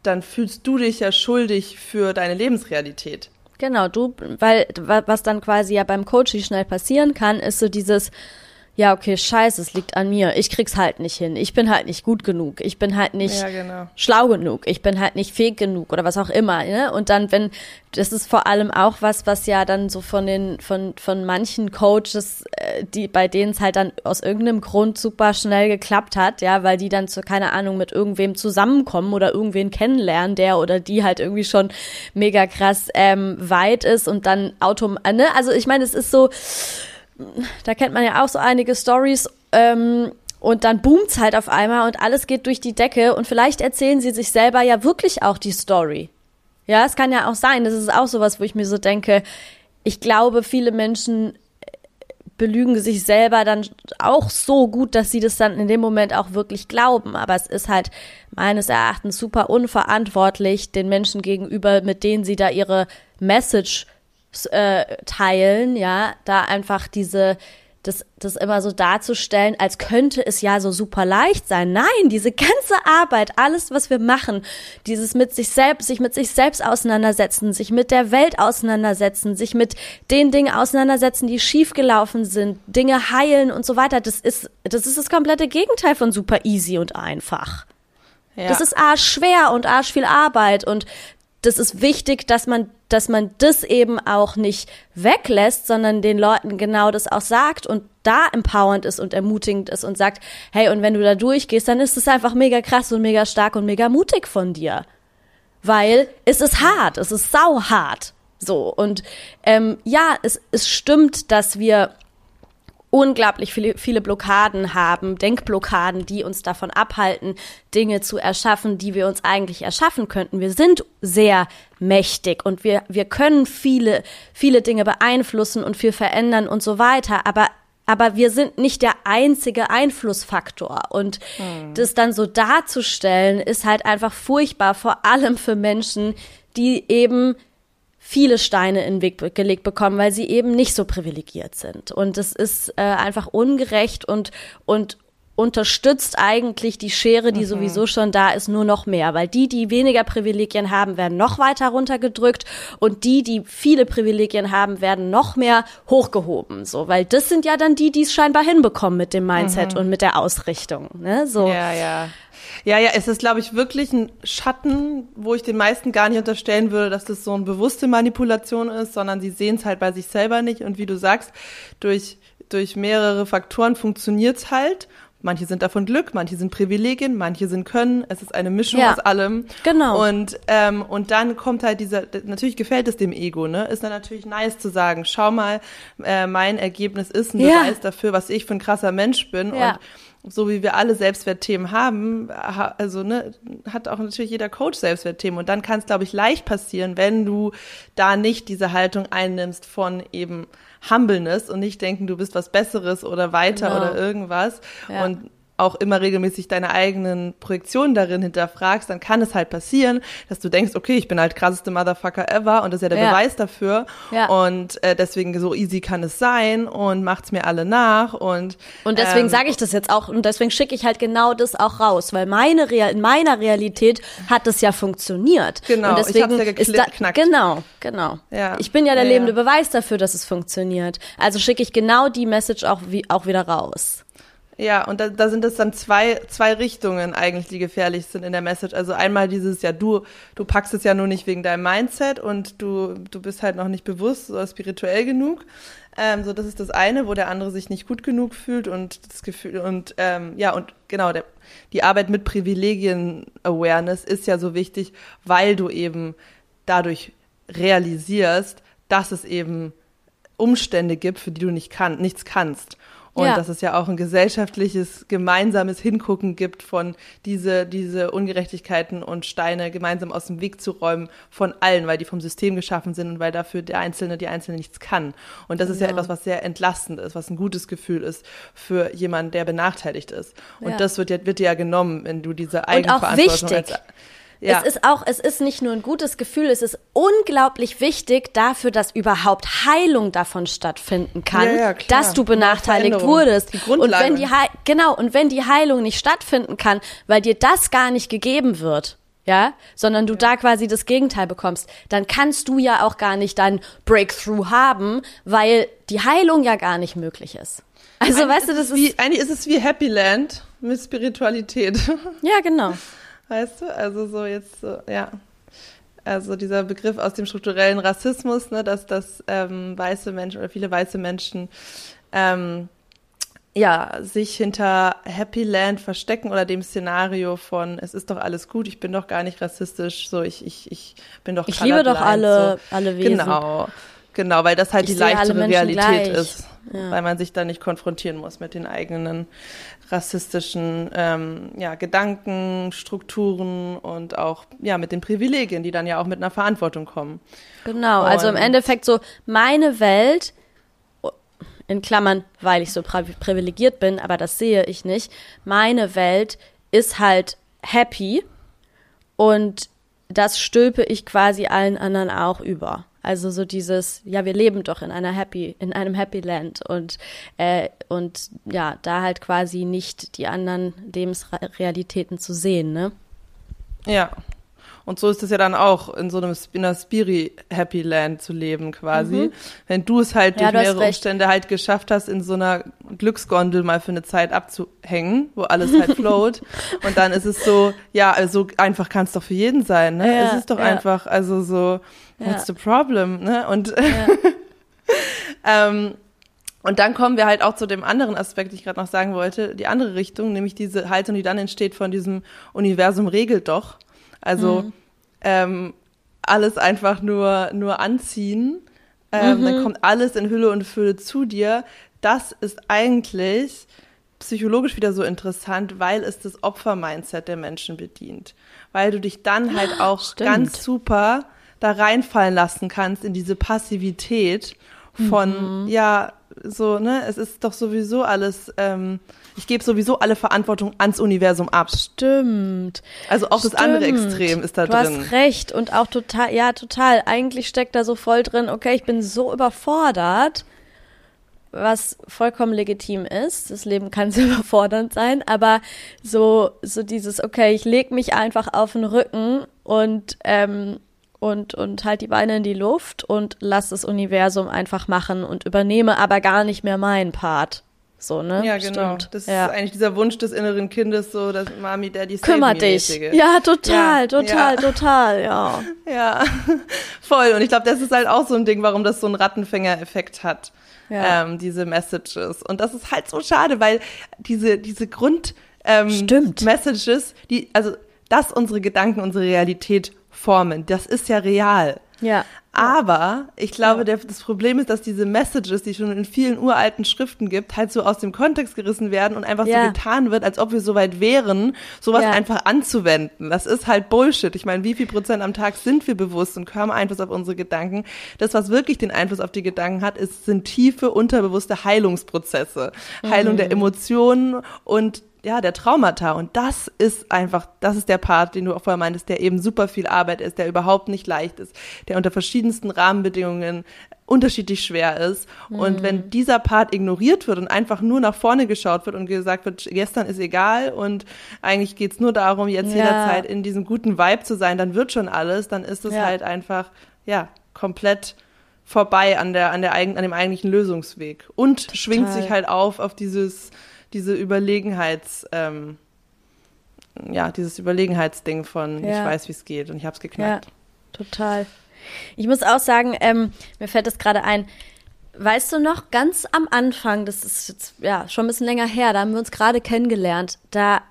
dann fühlst du dich ja schuldig für deine Lebensrealität. Genau, du, weil was dann quasi ja beim Coaching schnell passieren kann, ist so dieses, ja, okay, scheiße, es liegt an mir. Ich krieg's halt nicht hin. Ich bin halt nicht gut genug. Ich bin halt nicht ja, genau. schlau genug. Ich bin halt nicht fähig genug oder was auch immer. Ne? Und dann, wenn, das ist vor allem auch was, was ja dann so von den, von, von manchen Coaches, äh, die, bei denen es halt dann aus irgendeinem Grund super schnell geklappt hat, ja, weil die dann zu, keine Ahnung, mit irgendwem zusammenkommen oder irgendwen kennenlernen, der oder die halt irgendwie schon mega krass ähm, weit ist und dann autom, ne? Also ich meine, es ist so, da kennt man ja auch so einige Stories. Ähm, und dann boomt's halt auf einmal und alles geht durch die Decke und vielleicht erzählen sie sich selber ja wirklich auch die Story. Ja, es kann ja auch sein. Das ist auch sowas, wo ich mir so denke, ich glaube, viele Menschen belügen sich selber dann auch so gut, dass sie das dann in dem Moment auch wirklich glauben. Aber es ist halt meines Erachtens super unverantwortlich den Menschen gegenüber, mit denen sie da ihre Message äh, teilen, ja, da einfach diese das, das immer so darzustellen, als könnte es ja so super leicht sein. Nein, diese ganze Arbeit, alles, was wir machen, dieses mit sich selbst, sich mit sich selbst auseinandersetzen, sich mit der Welt auseinandersetzen, sich mit den Dingen auseinandersetzen, die schiefgelaufen sind, Dinge heilen und so weiter, das ist, das ist das komplette Gegenteil von super easy und einfach. Ja. Das ist arsch schwer und arsch viel Arbeit und das ist wichtig, dass man, dass man das eben auch nicht weglässt, sondern den Leuten genau das auch sagt und da empowernd ist und ermutigend ist und sagt, hey, und wenn du da durchgehst, dann ist es einfach mega krass und mega stark und mega mutig von dir. Weil es ist hart, es ist sauhart. So. Und ähm, ja, es, es stimmt, dass wir unglaublich viele, viele Blockaden haben, Denkblockaden, die uns davon abhalten, Dinge zu erschaffen, die wir uns eigentlich erschaffen könnten. Wir sind sehr mächtig und wir, wir können viele, viele Dinge beeinflussen und viel verändern und so weiter. Aber aber wir sind nicht der einzige Einflussfaktor. Und hm. das dann so darzustellen, ist halt einfach furchtbar, vor allem für Menschen, die eben viele Steine in den Weg gelegt bekommen, weil sie eben nicht so privilegiert sind. Und es ist äh, einfach ungerecht und, und unterstützt eigentlich die Schere, die mhm. sowieso schon da ist, nur noch mehr. Weil die, die weniger Privilegien haben, werden noch weiter runtergedrückt und die, die viele Privilegien haben, werden noch mehr hochgehoben. So, weil das sind ja dann die, die es scheinbar hinbekommen mit dem Mindset mhm. und mit der Ausrichtung. Ne? So. Ja, ja. Ja, ja, es ist, glaube ich, wirklich ein Schatten, wo ich den meisten gar nicht unterstellen würde, dass das so eine bewusste Manipulation ist, sondern sie sehen es halt bei sich selber nicht. Und wie du sagst, durch, durch mehrere Faktoren funktioniert es halt. Manche sind davon Glück, manche sind Privilegien, manche sind Können. Es ist eine Mischung ja, aus allem. Genau. Und ähm, und dann kommt halt dieser. Natürlich gefällt es dem Ego, ne? Ist dann natürlich nice zu sagen, schau mal, äh, mein Ergebnis ist ein ja. Beweis dafür, was ich für ein krasser Mensch bin. Ja. Und so wie wir alle Selbstwertthemen haben, also ne, hat auch natürlich jeder Coach Selbstwertthemen. Und dann kann es, glaube ich, leicht passieren, wenn du da nicht diese Haltung einnimmst von eben Humbleness und nicht denken, du bist was Besseres oder weiter genau. oder irgendwas. Ja. Und auch immer regelmäßig deine eigenen Projektionen darin hinterfragst, dann kann es halt passieren, dass du denkst, okay, ich bin halt krasseste Motherfucker ever und das ist ja der ja. Beweis dafür ja. und äh, deswegen so easy kann es sein und macht's mir alle nach und und deswegen ähm, sage ich das jetzt auch und deswegen schicke ich halt genau das auch raus, weil meine Real in meiner Realität hat es ja funktioniert genau, und deswegen ich hab's ja ist da, genau, genau. Ja. Ich bin ja der lebende Beweis dafür, dass es funktioniert. Also schicke ich genau die Message auch wie auch wieder raus. Ja, und da, da sind es dann zwei, zwei Richtungen eigentlich, die gefährlich sind in der Message. Also einmal dieses, ja, du, du packst es ja nur nicht wegen deinem Mindset und du, du bist halt noch nicht bewusst oder spirituell genug. Ähm, so, das ist das eine, wo der andere sich nicht gut genug fühlt und das Gefühl, und ähm, ja, und genau, der, die Arbeit mit Privilegien-Awareness ist ja so wichtig, weil du eben dadurch realisierst, dass es eben Umstände gibt, für die du nicht kann, nichts kannst. Und Ja. dass es ja auch ein gesellschaftliches, gemeinsames Hingucken gibt von diese, diese Ungerechtigkeiten und Steine gemeinsam aus dem Weg zu räumen von allen, weil die vom System geschaffen sind und weil dafür der Einzelne, die Einzelne nichts kann. Und das ist ja Genau. etwas, was sehr entlastend ist, was ein gutes Gefühl ist für jemanden, der benachteiligt ist. Und Ja. das wird ja, wird dir ja genommen, wenn du diese auch Eigenverantwortung wichtig. als ja. Es ist auch, es ist nicht nur ein gutes Gefühl, es ist unglaublich wichtig dafür, dass überhaupt Heilung davon stattfinden kann, Ja, ja, dass du benachteiligt wurdest. Die und Grundlage. wenn die genau und wenn die Heilung nicht stattfinden kann, weil dir das gar nicht gegeben wird, ja, sondern du da quasi das Gegenteil bekommst, dann kannst du ja auch gar nicht dein Breakthrough haben, weil die Heilung ja gar nicht möglich ist. Also Eigentlich weißt du, ist das es wie, ist eigentlich ist es wie Happy Land mit Spiritualität. ja genau. Weißt du? Also so jetzt so, ja. Also dieser Begriff aus dem strukturellen Rassismus, ne, dass, dass ähm, weiße Menschen oder viele weiße Menschen ähm, ja, sich hinter Happy Land verstecken oder dem Szenario von es ist doch alles gut, ich bin doch gar nicht rassistisch, so ich, ich, ich bin doch Ich liebe doch alle, so. alle Wesen. Genau. Genau, weil das halt Ich die leichtere Realität gleich. ist. Ja. Weil man sich da nicht konfrontieren muss mit den eigenen rassistischen ähm, ja, Gedanken, Strukturen und auch ja, mit den Privilegien, die dann ja auch mit einer Verantwortung kommen. Genau, also im Und- Endeffekt so meine Welt, in Klammern, weil ich so pri- privilegiert bin, aber das sehe ich nicht, meine Welt ist halt happy und das stülpe ich quasi allen anderen auch über. Also so dieses, ja, wir leben doch in einer Happy, in einem Happy Land und äh, und ja, da halt quasi nicht die anderen Lebensrealitäten zu sehen, ne? Ja. Und so ist es ja dann auch, in so einem in einer Spiri-Happy Land zu leben quasi. Wenn du es halt Mhm. Ja, durch mehrere. Umstände halt geschafft hast, in so einer Glücksgondel mal für eine Zeit abzuhängen, wo alles halt float. Und dann ist es so, ja, also einfach kann es doch für jeden sein, ne? Ja, es ist doch ja. einfach, also so, what's the problem, ne? Und ähm, und dann kommen wir halt auch zu dem anderen Aspekt, den ich gerade noch sagen wollte, die andere Richtung, nämlich diese Haltung, die dann entsteht von diesem Universum regelt doch. Also Mhm. ähm, alles einfach nur, nur anziehen. Ähm, Dann kommt alles in Hülle und Fülle zu dir. Das ist eigentlich psychologisch wieder so interessant, weil es das Opfer-Mindset der Menschen bedient. Weil du dich dann halt auch Stimmt. ganz super da reinfallen lassen kannst in diese Passivität von, ja, so, ne, es ist doch sowieso alles, ähm, ich gebe sowieso alle Verantwortung ans Universum ab. Stimmt. Also auch das andere Stimmt. Extrem ist da du drin. hast recht und auch total, ja, total. Eigentlich steckt da so voll drin, okay, ich bin so überfordert, was vollkommen legitim ist. Das Leben kann sehr überfordernd sein, aber so, so dieses, okay, ich leg mich einfach auf den Rücken und, ähm, und, und halt die Beine in die Luft und lass das Universum einfach machen und übernehme aber gar nicht mehr meinen Part. So, ne? Ja, genau. Stimmt. Das ja. ist eigentlich dieser Wunsch des inneren Kindes, so das Mami, Daddy, Kümmer me dich. Ja, total, Ja, total, ja. total, ja. Ja, voll. Und ich glaube, das ist halt auch so ein Ding, warum das so einen Rattenfänger-Effekt hat, ähm, diese Messages. Und das ist halt so schade, weil diese, diese Grund ähm, Stimmt. Messages, die, also, dass unsere Gedanken unsere Realität formen, das ist ja real. Ja. Aber ich glaube, der, das Problem ist, dass diese Messages, die schon in vielen uralten Schriften gibt, halt so aus dem Kontext gerissen werden und einfach Ja. so getan wird, als ob wir so weit wären, sowas Ja. einfach anzuwenden. Das ist halt Bullshit. Ich meine, wie viel Prozent am Tag sind wir bewusst und haben Einfluss auf unsere Gedanken? Das, was wirklich den Einfluss auf die Gedanken hat, ist, sind tiefe, unterbewusste Heilungsprozesse. Heilung Mhm. der Emotionen und ja, der Traumata. Und das ist einfach, das ist der Part, den du auch vorher meintest, der eben super viel Arbeit ist, der überhaupt nicht leicht ist, der unter verschiedensten Rahmenbedingungen unterschiedlich schwer ist. Mhm. Und wenn dieser Part ignoriert wird und einfach nur nach vorne geschaut wird und gesagt wird, gestern ist egal und eigentlich geht's nur darum, jetzt Ja. jederzeit in diesem guten Vibe zu sein, dann wird schon alles, dann ist es Ja. halt einfach, ja, komplett vorbei an der, an der eigen, an dem eigentlichen Lösungsweg. Und schwingt Total. sich halt auf, auf dieses, diese Überlegenheits, ähm, ja, dieses Überlegenheitsding von, ich Ja. weiß, wie es geht und ich hab's Ja, geknackt. total. Ich muss auch sagen, ähm, mir fällt das gerade ein. Weißt du noch, ganz am Anfang, das ist jetzt ja schon ein bisschen länger her, da haben wir uns gerade kennengelernt. Da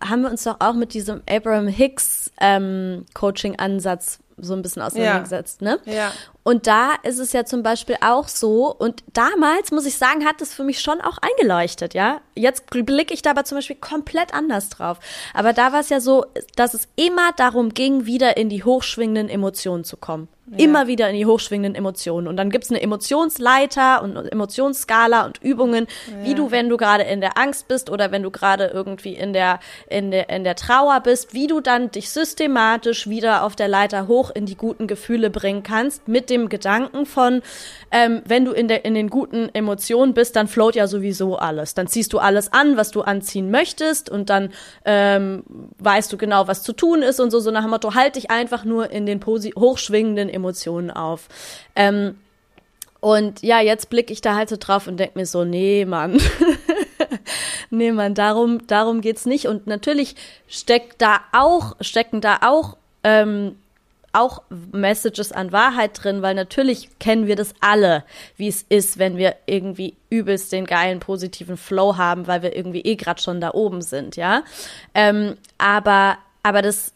haben wir uns doch auch mit diesem Abraham Hicks ähm, Coaching-Ansatz so ein bisschen auseinandergesetzt, ne? Ja. Und da ist es ja zum Beispiel auch so, und damals, muss ich sagen, hat es für mich schon auch eingeleuchtet, ja. Jetzt blicke ich da aber zum Beispiel komplett anders drauf. Aber da war es ja so, dass es immer darum ging, wieder in die hochschwingenden Emotionen zu kommen. Ja. Immer wieder in die hochschwingenden Emotionen. Und dann gibt's eine Emotionsleiter und Emotionsskala und Übungen, ja. wie du, wenn du gerade in der Angst bist oder wenn du gerade irgendwie in der, in, der, in der Trauer bist, wie du dann dich systematisch wieder auf der Leiter hoch in die guten Gefühle bringen kannst, mit dem Gedanken von, ähm, wenn du in, der, in den guten Emotionen bist, dann float ja sowieso alles. Dann ziehst du alles an, was du anziehen möchtest und dann ähm, weißt du genau, was zu tun ist und so, so nach dem Motto, halt dich einfach nur in den hochschwingenden Emotionen auf. Ähm, und ja, jetzt blicke ich da halt so drauf und denke mir so, nee, Mann. nee, Mann, darum, darum geht's nicht. Und natürlich steckt da auch, stecken da auch, ähm, auch Messages an Wahrheit drin, weil natürlich kennen wir das alle, wie es ist, wenn wir irgendwie übelst den geilen positiven Flow haben, weil wir irgendwie eh gerade schon da oben sind, ja. Ähm, aber, aber das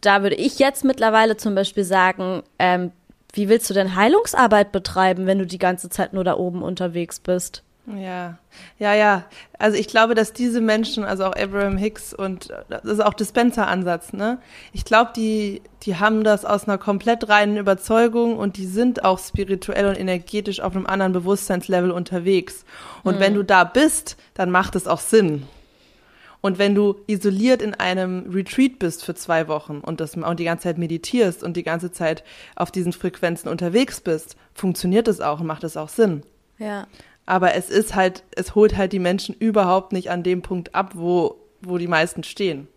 da würde ich jetzt mittlerweile zum Beispiel sagen, ähm, wie willst du denn Heilungsarbeit betreiben, wenn du die ganze Zeit nur da oben unterwegs bist? Ja, ja, ja. Also ich glaube, dass diese Menschen, also auch Abraham Hicks und das ist auch Dispenser-Ansatz, ne? Ich glaube, die, die haben das aus einer komplett reinen Überzeugung und die sind auch spirituell und energetisch auf einem anderen Bewusstseinslevel unterwegs. Und hm. wenn du da bist, dann macht es auch Sinn. Und wenn du isoliert in einem Retreat bist für zwei Wochen und das und die ganze Zeit meditierst und die ganze Zeit auf diesen Frequenzen unterwegs bist, funktioniert es auch und macht es auch Sinn. Ja. Aber es ist halt, es holt halt die Menschen überhaupt nicht an dem Punkt ab, wo, wo die meisten stehen.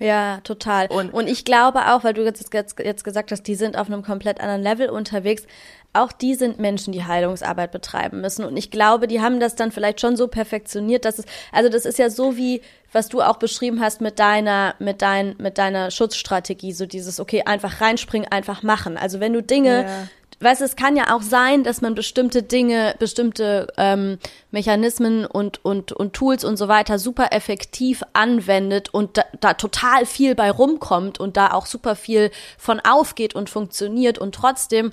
Ja, total. Und, und ich glaube auch, weil du jetzt, jetzt, jetzt gesagt hast, die sind auf einem komplett anderen Level unterwegs, auch die sind Menschen, die Heilungsarbeit betreiben müssen. Und ich glaube, die haben das dann vielleicht schon so perfektioniert, dass es, also das ist ja so wie, was du auch beschrieben hast mit deiner, mit dein, mit deiner Schutzstrategie, so dieses, okay, einfach reinspringen, einfach machen. Also wenn du Dinge, ja. Weißt es kann ja auch sein, dass man bestimmte Dinge, bestimmte ähm, Mechanismen und, und, und Tools und so weiter super effektiv anwendet und da, da total viel bei rumkommt und da auch super viel von aufgeht und funktioniert und trotzdem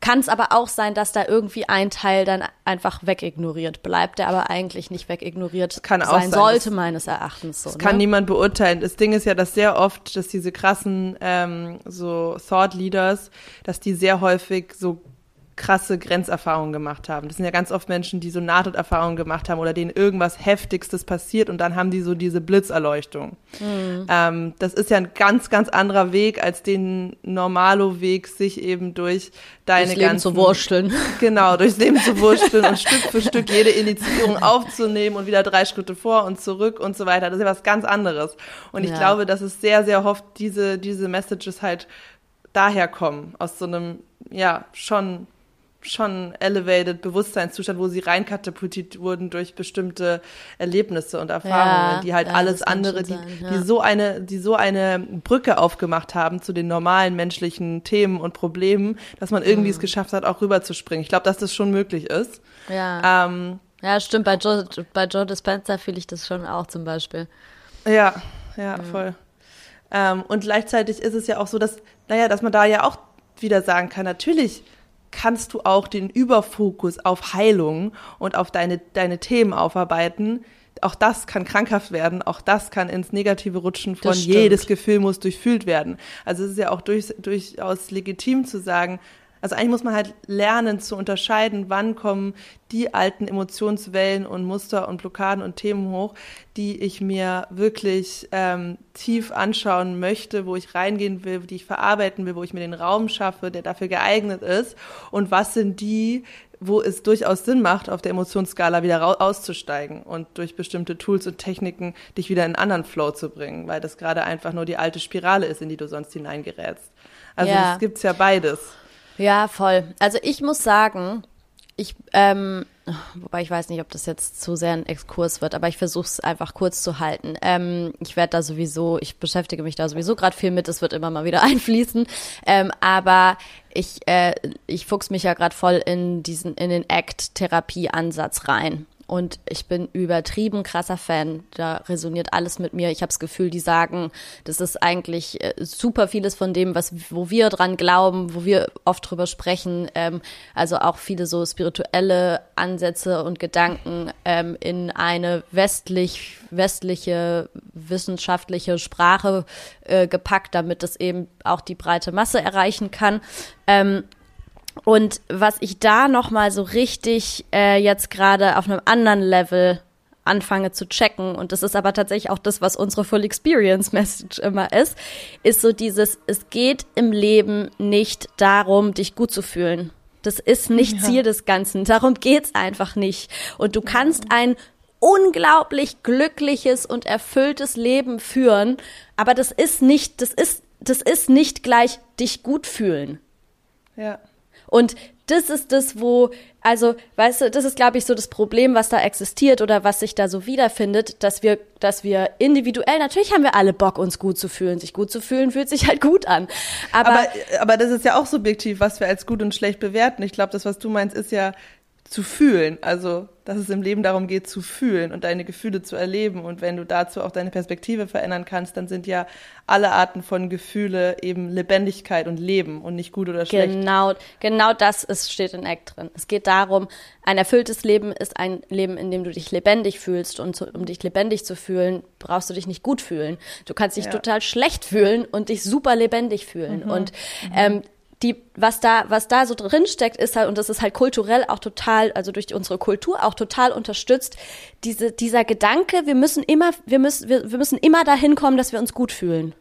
kann es aber auch sein, dass da irgendwie ein Teil dann einfach wegignoriert bleibt, der aber eigentlich nicht wegignoriert kann sein, sein sollte, meines Erachtens. So, das ne? kann niemand beurteilen. Das Ding ist ja, dass sehr oft, dass diese krassen ähm, so Thought Leaders, dass die sehr häufig so krasse Grenzerfahrungen gemacht haben. Das sind ja ganz oft Menschen, die so Nahtoderfahrungen gemacht haben oder denen irgendwas Heftigstes passiert und dann haben die so diese Blitzerleuchtung. Mhm. Ähm, das ist ja ein ganz, ganz anderer Weg als den Normalo-Weg, sich eben durch deine durchs Leben zu wursteln. Genau, durchs Leben zu wursteln und Stück für Stück jede Initiierung aufzunehmen und wieder drei Schritte vor und zurück und so weiter. Das ist ja was ganz anderes. Und ich ja. glaube, dass es sehr, sehr oft diese, diese Messages halt daherkommen, aus so einem, ja, schon schon elevated Bewusstseinszustand, wo sie reinkatapultiert wurden durch bestimmte Erlebnisse und Erfahrungen, ja, die halt ja, alles andere, die, sein, ja. die so eine, die so eine Brücke aufgemacht haben zu den normalen menschlichen Themen und Problemen, dass man irgendwie mhm. es geschafft hat, auch rüberzuspringen. Ich glaube, dass das schon möglich ist. Ja. Ähm, ja, stimmt. Bei Joe, bei Joe Dispenza fühle ich das schon auch zum Beispiel. Ja, ja, voll. Ähm, und gleichzeitig ist es ja auch so, dass, naja, dass man da ja auch wieder sagen kann, natürlich kannst du auch den Überfokus auf Heilung und auf deine, deine Themen aufarbeiten. Auch das kann krankhaft werden, auch das kann ins Negative rutschen von jedes Gefühl muss durchfühlt werden. Also es ist ja auch durch, durchaus legitim zu sagen, also eigentlich muss man halt lernen zu unterscheiden, wann kommen die alten Emotionswellen und Muster und Blockaden und Themen hoch, die ich mir wirklich ähm, tief anschauen möchte, wo ich reingehen will, die ich verarbeiten will, wo ich mir den Raum schaffe, der dafür geeignet ist. Und was sind die, wo es durchaus Sinn macht, auf der Emotionsskala wieder auszusteigen und durch bestimmte Tools und Techniken dich wieder in einen anderen Flow zu bringen, weil das gerade einfach nur die alte Spirale ist, in die du sonst hineingerätst. Also es ja. gibt's ja beides. Ja, voll. Also ich muss sagen, ich, ähm, wobei ich weiß nicht, ob das jetzt zu sehr ein Exkurs wird, aber ich versuche es einfach kurz zu halten. Ähm, ich werde da sowieso, ich beschäftige mich da sowieso gerade viel mit, es wird immer mal wieder einfließen. Ähm, aber ich, äh, ich fuchs mich ja gerade voll in diesen, in den Act-Therapie-Ansatz rein. Und ich bin übertrieben krasser Fan. Da resoniert alles mit mir. Ich habe das Gefühl, die sagen, das ist eigentlich äh, super vieles von dem, was wo wir dran glauben, wo wir oft drüber sprechen. Ähm, also auch viele so spirituelle Ansätze und Gedanken ähm, in eine westlich westliche wissenschaftliche Sprache äh, gepackt, damit es eben auch die breite Masse erreichen kann. Ähm, und was ich da noch mal so richtig äh, jetzt gerade auf einem anderen Level anfange zu checken und das ist aber tatsächlich auch das, was unsere Full Experience Message immer ist, ist so dieses, es geht im Leben nicht darum, dich gut zu fühlen. Das ist nicht ja. Ziel des Ganzen. Darum geht's einfach nicht. Und du kannst ein unglaublich glückliches und erfülltes Leben führen, aber das ist nicht, das ist, das ist nicht gleich dich gut fühlen. Ja. Und das ist das, wo, also, weißt du, das ist, glaube ich, so das Problem, was da existiert oder was sich da so wiederfindet, dass wir, dass wir individuell, natürlich haben wir alle Bock, uns gut zu fühlen. Sich gut zu fühlen, fühlt sich halt gut an. Aber, aber, aber das ist ja auch subjektiv, was wir als gut und schlecht bewerten. Ich glaube, das, was du meinst, ist ja zu fühlen. Also, dass es im Leben darum geht, zu fühlen und deine Gefühle zu erleben. Und wenn du dazu auch deine Perspektive verändern kannst, dann sind ja alle Arten von Gefühle eben Lebendigkeit und Leben und nicht gut oder schlecht. Genau, genau das ist, steht in Act drin. Es geht darum, ein erfülltes Leben ist ein Leben, in dem du dich lebendig fühlst. Und um dich lebendig zu fühlen, brauchst du dich nicht gut fühlen. Du kannst dich ja. total schlecht fühlen und dich super lebendig fühlen. Mhm. Und mhm. ähm, die, was da, was da so drin steckt, ist halt, und das ist halt kulturell auch total, also durch unsere Kultur auch total unterstützt, diese, dieser Gedanke, wir müssen immer, wir müssen, wir, wir müssen immer dahin kommen, dass wir uns gut fühlen.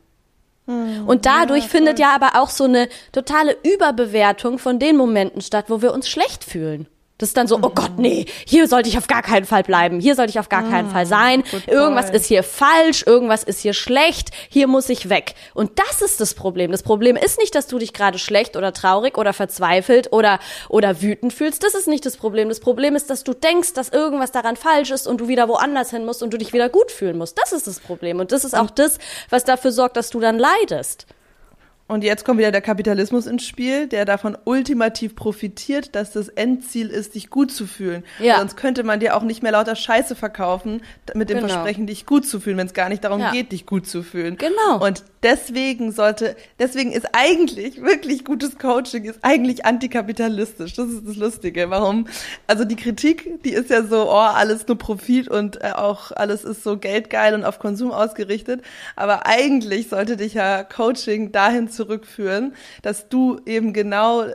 Hm, und dadurch ja, findet ja aber auch so eine totale Überbewertung von den Momenten statt, wo wir uns schlecht fühlen. Das ist dann so, oh Gott, nee, hier sollte ich auf gar keinen Fall bleiben, hier sollte ich auf gar ah, keinen Fall sein, irgendwas ist hier falsch, irgendwas ist hier schlecht, hier muss ich weg. Und das ist das Problem. Das Problem ist nicht, dass du dich gerade schlecht oder traurig oder verzweifelt oder, oder wütend fühlst. Das ist nicht das Problem. Das Problem ist, dass du denkst, dass irgendwas daran falsch ist und du wieder woanders hin musst und du dich wieder gut fühlen musst. Das ist das Problem. Und das ist auch das, was dafür sorgt, dass du dann leidest. Und jetzt kommt wieder der Kapitalismus ins Spiel, der davon ultimativ profitiert, dass das Endziel ist, dich gut zu fühlen. Ja. Sonst könnte man dir auch nicht mehr lauter Scheiße verkaufen, mit dem genau. Versprechen, dich gut zu fühlen, wenn es gar nicht darum ja. geht, dich gut zu fühlen. Genau. Und deswegen sollte, deswegen ist eigentlich wirklich gutes Coaching ist eigentlich antikapitalistisch. Das ist das Lustige. Warum? Also die Kritik, die ist ja so, oh, alles nur Profit und äh, auch alles ist so geldgeil und auf Konsum ausgerichtet. Aber eigentlich sollte dich ja Coaching dahin zurückführen, dass du eben genau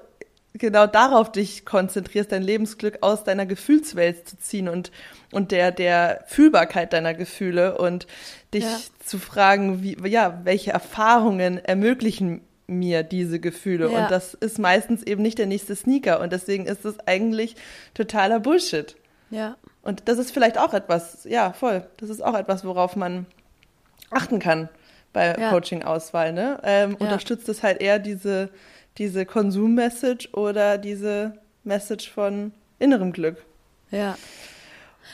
genau darauf dich konzentrierst, dein Lebensglück aus deiner Gefühlswelt zu ziehen und, und der, der Fühlbarkeit deiner Gefühle und dich ja. zu fragen, wie, ja, welche Erfahrungen ermöglichen mir diese Gefühle. Ja. Und das ist meistens eben nicht der nächste Sneaker. Und deswegen ist es eigentlich totaler Bullshit. Ja. Und das ist vielleicht auch etwas, ja, voll. Das ist auch etwas, worauf man achten kann bei ja. Coaching-Auswahl, ne? Ähm, ja. Unterstützt es halt eher diese, diese Konsum-Message oder diese Message von innerem Glück. Ja.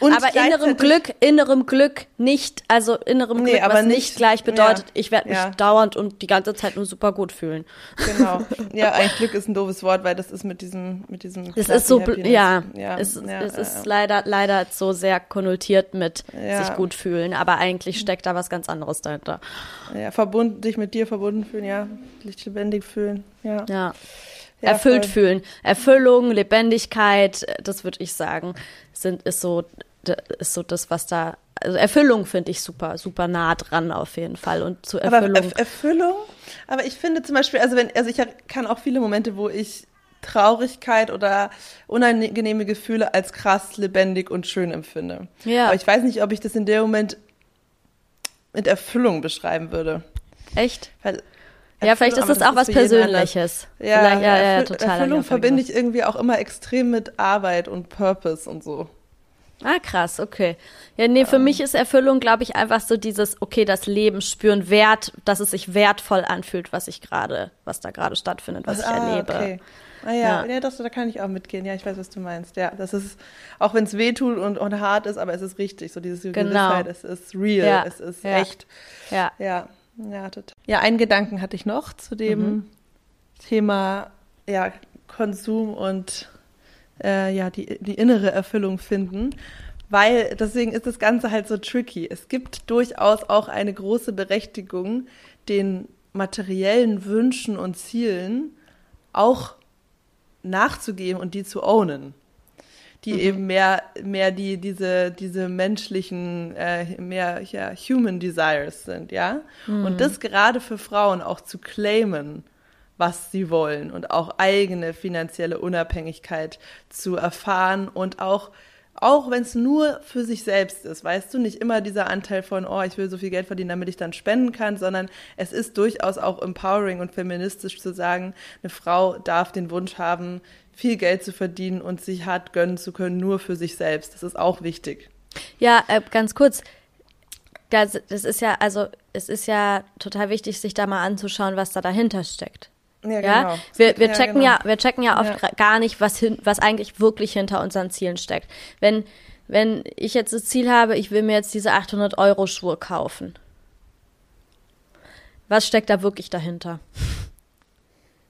Und aber innerem Glück, innerem Glück nicht, also innerem Glück, nee, was nicht, nicht, gleich bedeutet, ja, ich werde mich ja. dauernd und die ganze Zeit nur super gut fühlen. Genau. Ja, eigentlich Glück ist ein doofes Wort, weil das ist mit diesem, mit diesem. Es ist so, ja, ja, es, ja, es ist leider, leider so sehr konnotiert mit sich gut fühlen, aber eigentlich steckt da was ganz anderes dahinter. Ja, verbunden, dich mit dir verbunden fühlen, ja, dich lebendig fühlen, ja. Ja. Ja, erfüllt voll. fühlen. Erfüllung, Lebendigkeit, das würde ich sagen, sind, ist so ist so das, was da. Also Erfüllung finde ich super, super nah dran auf jeden Fall. Und zu Erfüllung. Aber Erf Erfüllung? Aber ich finde zum Beispiel, also wenn, also ich kann auch viele Momente, wo ich Traurigkeit oder unangenehme Gefühle als krass, lebendig und schön empfinde. Ja. Aber ich weiß nicht, ob ich das in dem Moment mit Erfüllung beschreiben würde. Echt? Weil ja, vielleicht ist das auch was Persönliches. Ja, ja, ja, ja, total. Erfüllung verbinde ich irgendwie auch immer extrem mit Arbeit und Purpose und so. Ah, krass, okay. Ja, nee, für ähm. mich ist Erfüllung, glaube ich, einfach so dieses, okay, das Leben spüren, Wert, dass es sich wertvoll anfühlt, was ich gerade, was da gerade stattfindet, was ich ah, erlebe. Okay. Ah ja, ja, ja das, da kann ich auch mitgehen. Ja, ich weiß, was du meinst. Ja, das ist, auch wenn es weh tut und, und hart ist, aber es ist richtig. So dieses genau. Gewissheit, es ist real, ja. es ist echt. Ja. ja. Ja, total. Ja, einen Gedanken hatte ich noch zu dem mhm. Thema ja, Konsum und äh, ja, die, die innere Erfüllung finden. weil deswegen ist das Ganze halt so tricky. Es gibt durchaus auch eine große Berechtigung, den materiellen Wünschen und Zielen auch nachzugeben und die zu ownen. Die mhm. eben mehr, mehr die, diese, diese menschlichen, äh, mehr ja, human desires sind, ja. Mhm. Und das gerade für Frauen auch zu claimen, was sie wollen und auch eigene finanzielle Unabhängigkeit zu erfahren und auch auch wenn es nur für sich selbst ist, weißt du, nicht immer dieser Anteil von, oh, ich will so viel Geld verdienen, damit ich dann spenden kann, sondern es ist durchaus auch empowering und feministisch zu sagen, eine Frau darf den Wunsch haben, viel Geld zu verdienen und sich hart gönnen zu können, nur für sich selbst. Das ist auch wichtig. Ja, äh, ganz kurz. Das, das ist ja, also es ist ja total wichtig, sich da mal anzuschauen, was da dahinter steckt. Ja, ja? Genau. Wir, wir, checken ja, genau. ja, wir checken ja oft ja. gar nicht, was, hin, was eigentlich wirklich hinter unseren Zielen steckt. Wenn, wenn ich jetzt das Ziel habe, ich will mir jetzt diese 800 Euro Schuhe kaufen. Was steckt da wirklich dahinter?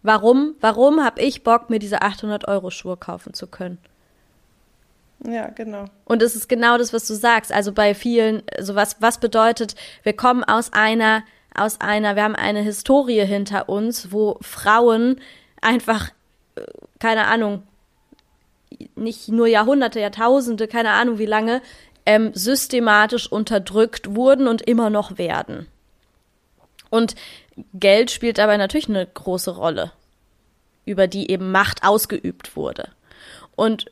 Warum, warum habe ich Bock, mir diese 800 Euro Schuhe kaufen zu können? Ja, genau. Und es ist genau das, was du sagst. Also bei vielen, so was, was bedeutet, wir kommen aus einer aus einer, wir haben eine Historie hinter uns, wo Frauen einfach, äh, keine Ahnung, nicht nur Jahrhunderte, Jahrtausende, keine Ahnung wie lange, ähm, systematisch unterdrückt wurden und immer noch werden. Und Geld spielt dabei natürlich eine große Rolle, über die eben Macht ausgeübt wurde. Und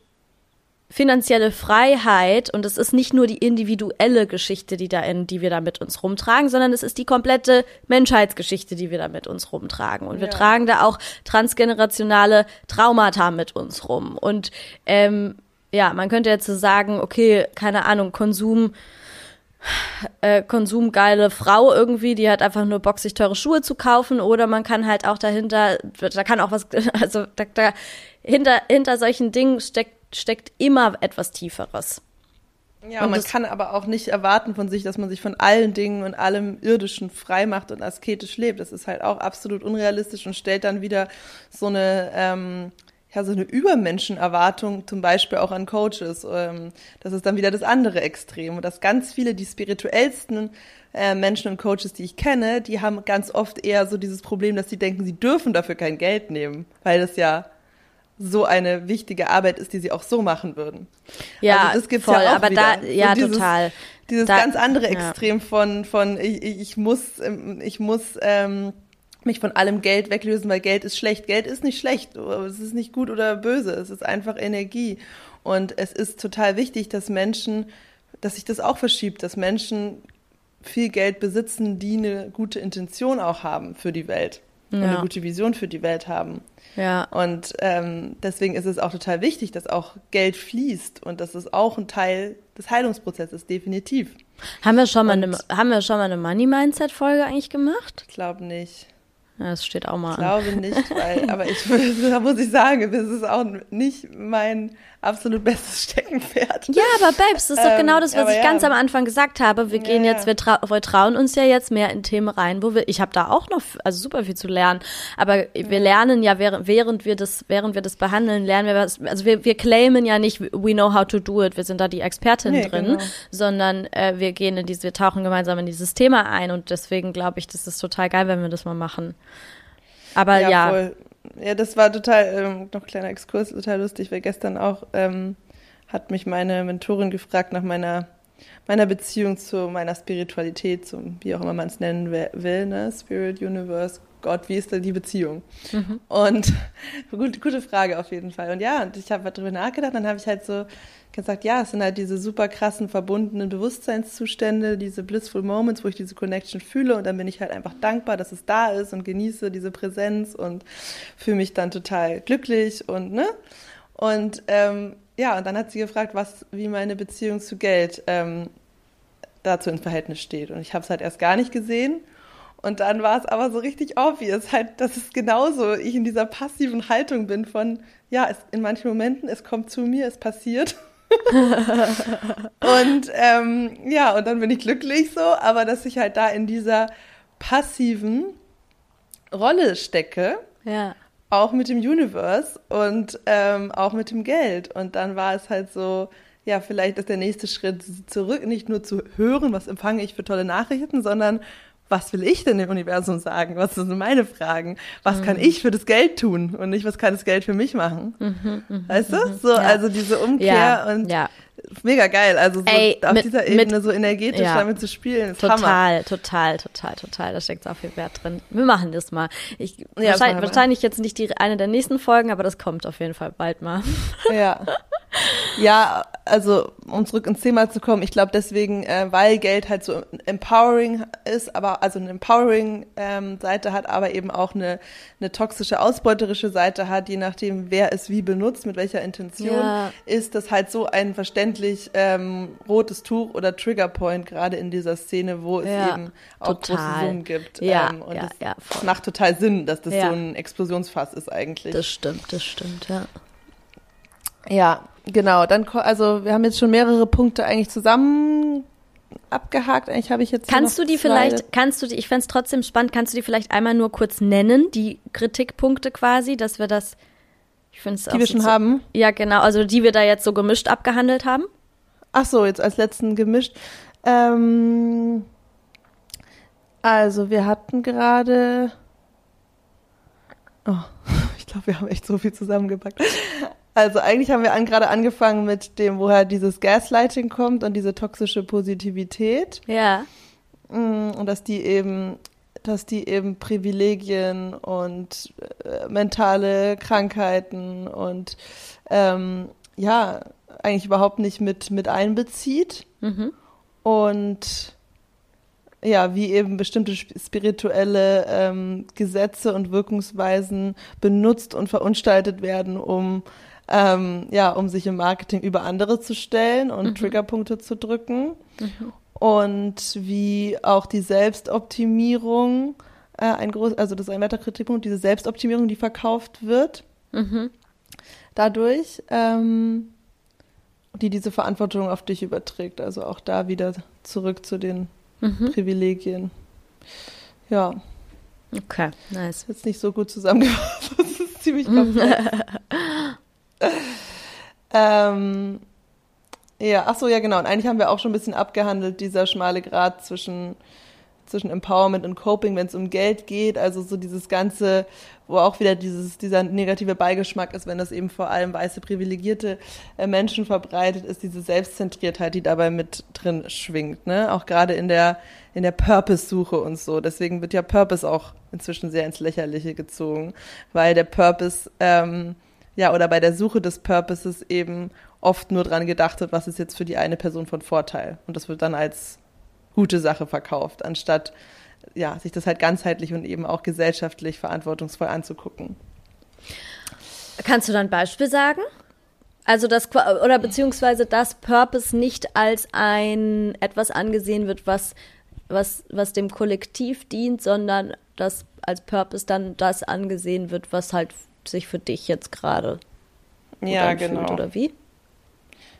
finanzielle Freiheit und es ist nicht nur die individuelle Geschichte, die da in, die wir da mit uns rumtragen, sondern es ist die komplette Menschheitsgeschichte, die wir da mit uns rumtragen. Und ja. wir tragen da auch transgenerationale Traumata mit uns rum. Und ähm, ja, man könnte jetzt so sagen, okay, keine Ahnung, Konsum, äh, konsumgeile Frau irgendwie, die hat einfach nur Bock, sich teure Schuhe zu kaufen, oder man kann halt auch dahinter, da kann auch was, also da, da hinter, hinter solchen Dingen steckt steckt immer etwas Tieferes. Ja, und man kann aber auch nicht erwarten von sich, dass man sich von allen Dingen und allem Irdischen frei macht und asketisch lebt. Das ist halt auch absolut unrealistisch und stellt dann wieder so eine, ähm, ja, so eine Übermenschenerwartung zum Beispiel auch an Coaches. Ähm, das ist dann wieder das andere Extrem. Und dass ganz viele, die spirituellsten äh, Menschen und Coaches, die ich kenne, die haben ganz oft eher so dieses Problem, dass sie denken, sie dürfen dafür kein Geld nehmen, weil das ja so eine wichtige Arbeit ist, die sie auch so machen würden. Ja, also das gibt's voll, ja auch aber wieder. da, ja, so dieses, total. Dieses da, ganz andere Extrem ja. von, von ich, ich muss, ähm, ich muss ähm, mich von allem Geld weglösen, weil Geld ist schlecht. Geld ist nicht schlecht, es ist nicht gut oder böse, es ist einfach Energie. Und es ist total wichtig, dass Menschen, dass sich das auch verschiebt, dass Menschen viel Geld besitzen, die eine gute Intention auch haben für die Welt ja. und eine gute Vision für die Welt haben. Ja. Und ähm, deswegen ist es auch total wichtig, dass auch Geld fließt und das ist auch ein Teil des Heilungsprozesses, definitiv. Haben wir schon mal eine, haben wir schon mal eine Money Mindset Folge eigentlich gemacht? Ich glaube nicht. Ja, das steht auch mal ich an. Ich glaube nicht, weil, aber ich, da muss ich sagen, das ist auch nicht mein absolut bestes Steckenpferd. Ja, aber Babes, das ist doch genau das, was ich ja. ganz am Anfang gesagt habe. Wir gehen ja, jetzt, wir, trau wir, trauen uns ja jetzt mehr in Themen rein, wo wir, ich habe da auch noch, also super viel zu lernen, aber wir lernen ja, während, während wir das, während wir das behandeln, lernen wir was, also wir, wir claimen ja nicht, we know how to do it, wir sind da die Expertin nee, drin, genau. sondern äh, wir gehen in diese, wir tauchen gemeinsam in dieses Thema ein und deswegen glaube ich, das ist total geil, wenn wir das mal machen. Aber ja. ja. Voll. Ja, das war total, ähm, noch ein kleiner Exkurs, total lustig, weil gestern auch ähm, hat mich meine Mentorin gefragt nach meiner, meiner Beziehung zu meiner Spiritualität, zum, wie auch immer man es nennen will, ne? Spirit, Universe, Gott, wie ist da die Beziehung? Mhm. Und gut, gute Frage auf jeden Fall. Und ja, und ich habe darüber nachgedacht, dann habe ich halt so gesagt, ja, es sind halt diese super krassen verbundenen Bewusstseinszustände, diese blissful Moments, wo ich diese Connection fühle und dann bin ich halt einfach dankbar, dass es da ist und genieße diese Präsenz und fühle mich dann total glücklich und ne und ähm, ja und dann hat sie gefragt, was wie meine Beziehung zu Geld ähm, dazu in Verhältnis steht und ich habe es halt erst gar nicht gesehen und dann war es aber so richtig obvious, halt, dass es genauso ich in dieser passiven Haltung bin von, ja, es, in manchen Momenten, es kommt zu mir, es passiert. und ähm, ja, und dann bin ich glücklich so, aber dass ich halt da in dieser passiven Rolle stecke. Ja. Auch mit dem Universe und ähm, auch mit dem Geld. Und dann war es halt so, ja, vielleicht ist der nächste Schritt zurück, nicht nur zu hören, was empfange ich für tolle Nachrichten, sondern was will ich denn dem Universum sagen? Was sind meine Fragen? Was mhm. kann ich für das Geld tun und nicht, was kann das Geld für mich machen? Mhm, mh, weißt du? Mhm. So, ja. also diese Umkehr ja, und ja. mega geil. Also so Ey, auf mit, dieser Ebene mit, so energetisch damit zu spielen. Ist total, Hammer. total, total, total. Da steckt so viel Wert drin. Wir machen das mal. Ich, wahrscheinlich, wahrscheinlich jetzt nicht die, eine der nächsten Folgen, aber das kommt auf jeden Fall bald mal. Ja. Ja, also um zurück ins Thema zu kommen, ich glaube deswegen, äh, weil Geld halt so empowering ist, aber also eine empowering ähm, Seite hat, aber eben auch eine, eine toxische, ausbeuterische Seite hat, je nachdem, wer es wie benutzt, mit welcher Intention, ja. ist das halt so ein verständlich ähm, rotes Tuch oder Triggerpoint gerade in dieser Szene, wo es ja, eben auch total. große Summen gibt. Ja, ähm, und ja, das, ja, macht total Sinn, dass das so ein Explosionsfass ist eigentlich. Das stimmt, das stimmt, ja. Ja, genau. Dann, also wir haben jetzt schon mehrere Punkte eigentlich zusammen abgehakt. Eigentlich habe ich jetzt. Kannst du die zwei. vielleicht, kannst du die, ich fände es trotzdem spannend, kannst du die vielleicht einmal nur kurz nennen, die Kritikpunkte quasi, dass wir das, ich finde es Die wir schon so, haben? Ja, genau, also die wir da jetzt so gemischt abgehandelt haben. Ach so, jetzt als letzten gemischt. Ähm, also wir hatten gerade. Oh, ich glaube, wir haben echt so viel zusammengepackt. Also eigentlich haben wir an, gerade angefangen mit dem, woher dieses Gaslighting kommt und diese toxische Positivität. Ja. Mm, und dass die eben, dass die eben Privilegien und äh, mentale Krankheiten und ähm, ja, eigentlich überhaupt nicht mit, mit einbezieht. Mhm. Und ja, wie eben bestimmte spirituelle ähm, Gesetze und Wirkungsweisen benutzt und verunstaltet werden, um ähm, ja, um sich im Marketing über andere zu stellen und mhm. Triggerpunkte zu drücken. Mhm. Und wie auch die Selbstoptimierung, äh, ein groß, also das ist ein weiterer Kritikpunkt, diese Selbstoptimierung, die verkauft wird, mhm. dadurch, ähm, die diese Verantwortung auf dich überträgt. Also auch da wieder zurück zu den mhm. Privilegien. Ja. Okay, nice. Jetzt nicht so gut zusammengefasst. Das ist ziemlich komplex. Ähm, ja, ach so, ja, genau. Und eigentlich haben wir auch schon ein bisschen abgehandelt, dieser schmale Grad zwischen, zwischen Empowerment und Coping, wenn es um Geld geht. Also so dieses Ganze, wo auch wieder dieses, dieser negative Beigeschmack ist, wenn das eben vor allem weiße, privilegierte äh, Menschen verbreitet ist, diese Selbstzentriertheit, die dabei mit drin schwingt, ne? Auch gerade in der, in der Purpose-Suche und so. Deswegen wird ja Purpose auch inzwischen sehr ins Lächerliche gezogen, weil der Purpose, ähm, ja, oder bei der Suche des Purposes eben oft nur dran gedacht wird, was ist jetzt für die eine Person von Vorteil. Und das wird dann als gute Sache verkauft, anstatt ja, sich das halt ganzheitlich und eben auch gesellschaftlich verantwortungsvoll anzugucken. Kannst du dann ein Beispiel sagen? Also das oder beziehungsweise das Purpose nicht als ein etwas angesehen wird, was was was dem Kollektiv dient, sondern dass als Purpose dann das angesehen wird, was halt sich für dich jetzt gerade ja, genau. oder wie?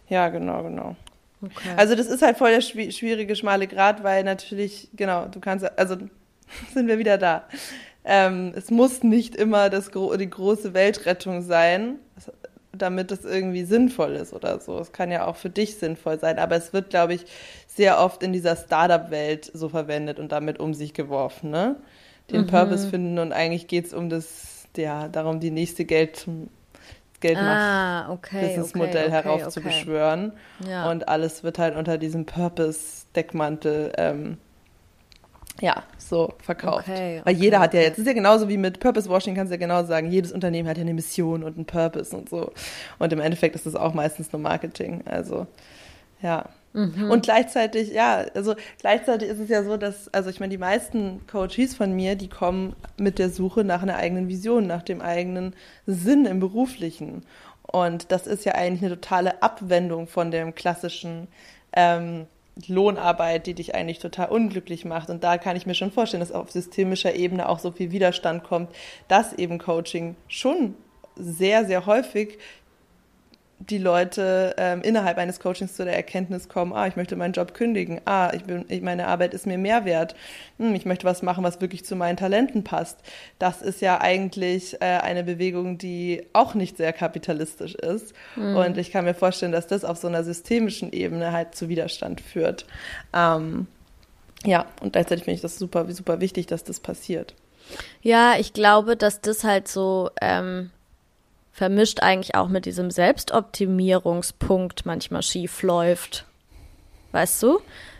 Ja, genau, genau. Okay. Also das ist halt voll der schwierige, schmale Grad, weil natürlich, genau, du kannst, also sind wir wieder da. Ähm, es muss nicht immer das, die große Weltrettung sein, damit es irgendwie sinnvoll ist oder so. Es kann ja auch für dich sinnvoll sein, aber es wird, glaube ich, sehr oft in dieser Startup-Welt so verwendet und damit um sich geworfen, ne? Den mhm. Purpose finden und eigentlich geht es um das ja darum, die nächste Geld Geldmacht ah, okay, Businessmodell okay, okay, heraufzubeschwören. Ja. Und alles wird halt unter diesem Purpose-Deckmantel ähm, ja, so verkauft. Weil jeder hat ja jetzt, ist ja genauso wie mit Purpose Washing, kannst du ja genauso sagen, jedes Unternehmen hat ja eine Mission und einen Purpose und so. Und im Endeffekt ist das auch meistens nur Marketing. Also, ja. Mhm. Und gleichzeitig, ja, also gleichzeitig ist es ja so, dass, also ich meine, die meisten Coaches von mir, die kommen mit der Suche nach einer eigenen Vision, nach dem eigenen Sinn im Beruflichen. Und das ist ja eigentlich eine totale Abwendung von dem klassischen ähm, Lohnarbeit, die dich eigentlich total unglücklich macht. Und da kann ich mir schon vorstellen, dass auf systemischer Ebene auch so viel Widerstand kommt, dass eben Coaching schon sehr, sehr häufig die Leute ähm, innerhalb eines Coachings zu der Erkenntnis kommen, ah, ich möchte meinen Job kündigen, ah, ich bin, ich, meine Arbeit ist mir mehr wert, hm, ich möchte was machen, was wirklich zu meinen Talenten passt. Das ist ja eigentlich äh, eine Bewegung, die auch nicht sehr kapitalistisch ist. Mhm. Und ich kann mir vorstellen, dass das auf so einer systemischen Ebene halt zu Widerstand führt. Ähm, ja, und gleichzeitig finde ich das super, super wichtig, dass das passiert. Ja, ich glaube, dass das halt so ähm, vermischt eigentlich auch mit diesem Selbstoptimierungspunkt manchmal schief läuft. Weißt du?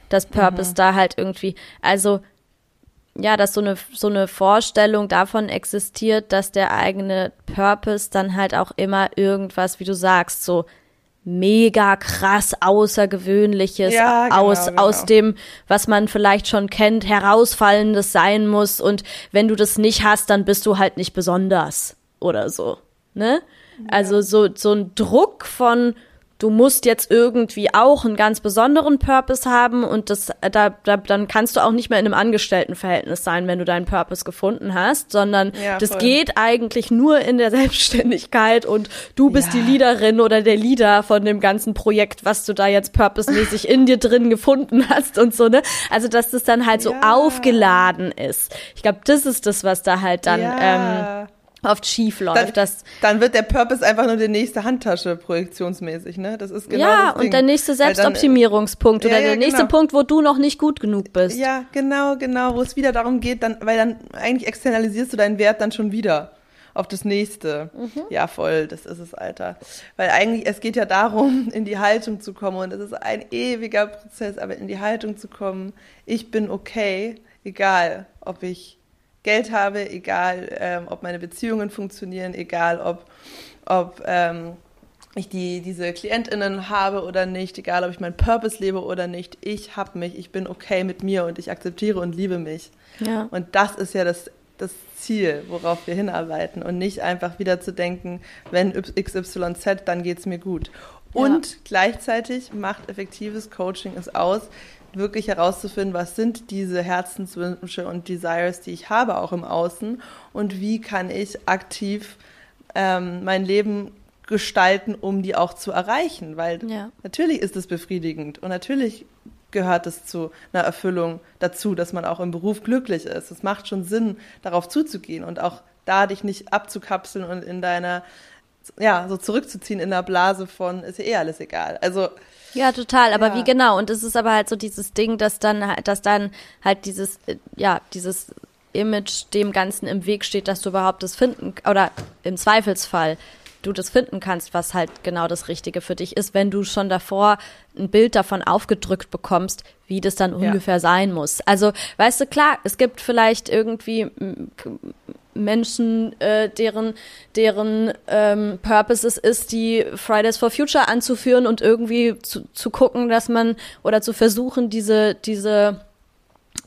Dass Purpose mhm. da halt irgendwie, also ja, dass so eine, so eine Vorstellung davon existiert, dass der eigene Purpose dann halt auch immer irgendwas, wie du sagst, so mega krass Außergewöhnliches ja, genau, aus, genau. aus dem, was man vielleicht schon kennt, herausfallendes sein muss. Und wenn du das nicht hast, dann bist du halt nicht besonders oder so ne? Also so, so ein Druck von, du musst jetzt irgendwie auch einen ganz besonderen Purpose haben und das, da, da, dann kannst du auch nicht mehr in einem Angestelltenverhältnis sein, wenn du deinen Purpose gefunden hast, sondern ja, das geht eigentlich nur in der Selbstständigkeit und du bist ja. die Leaderin oder der Leader von dem ganzen Projekt, was du da jetzt purposemäßig in dir drin gefunden hast und so, ne? Also, dass das dann halt ja. so aufgeladen ist. Ich glaube, das ist das, was da halt dann, ähm, oft schief läuft. Dann, das, dann wird der Purpose einfach nur die nächste Handtasche projektionsmäßig, ne? Das ist genau Ja, und der nächste Selbstoptimierungspunkt dann, oder ja, ja, der nächste genau. Punkt, wo du noch nicht gut genug bist. Ja, genau, genau, wo es wieder darum geht, dann, weil dann eigentlich externalisierst du deinen Wert dann schon wieder auf das nächste. Mhm. Ja, voll, das ist es, Alter. Weil eigentlich, es geht ja darum, in die Haltung zu kommen und es ist ein ewiger Prozess, aber in die Haltung zu kommen, ich bin okay, egal, ob ich Geld habe, egal ähm, ob meine Beziehungen funktionieren, egal ob, ob ähm, ich die, diese KlientInnen habe oder nicht, egal ob ich meinen Purpose lebe oder nicht, ich habe mich, ich bin okay mit mir und ich akzeptiere und liebe mich. Ja. Und das ist ja das, das Ziel, worauf wir hinarbeiten und nicht einfach wieder zu denken, wenn XYZ, dann geht es mir gut. Und ja. gleichzeitig macht effektives Coaching es aus, wirklich herauszufinden, was sind diese Herzenswünsche und Desires, die ich habe, auch im Außen und wie kann ich aktiv ähm, mein Leben gestalten, um die auch zu erreichen, weil ja. natürlich ist es befriedigend und natürlich gehört es zu einer Erfüllung dazu, dass man auch im Beruf glücklich ist. Es macht schon Sinn, darauf zuzugehen und auch da dich nicht abzukapseln und in deiner, ja, so zurückzuziehen in der Blase von, ist ja eh alles egal. Also, ja, total. Aber ja. wie genau? Und es ist aber halt so dieses Ding, dass dann, dass dann halt dieses, äh, ja, dieses Image dem Ganzen im Weg steht, dass du überhaupt das finden oder im Zweifelsfall du das finden kannst, was halt genau das Richtige für dich ist, wenn du schon davor ein Bild davon aufgedrückt bekommst, wie das dann ja. ungefähr sein muss. Also, weißt du, klar, es gibt vielleicht irgendwie Menschen, äh, deren, deren ähm, Purpose es ist, die Fridays for Future anzuführen und irgendwie zu, zu gucken, dass man oder zu versuchen, diese, diese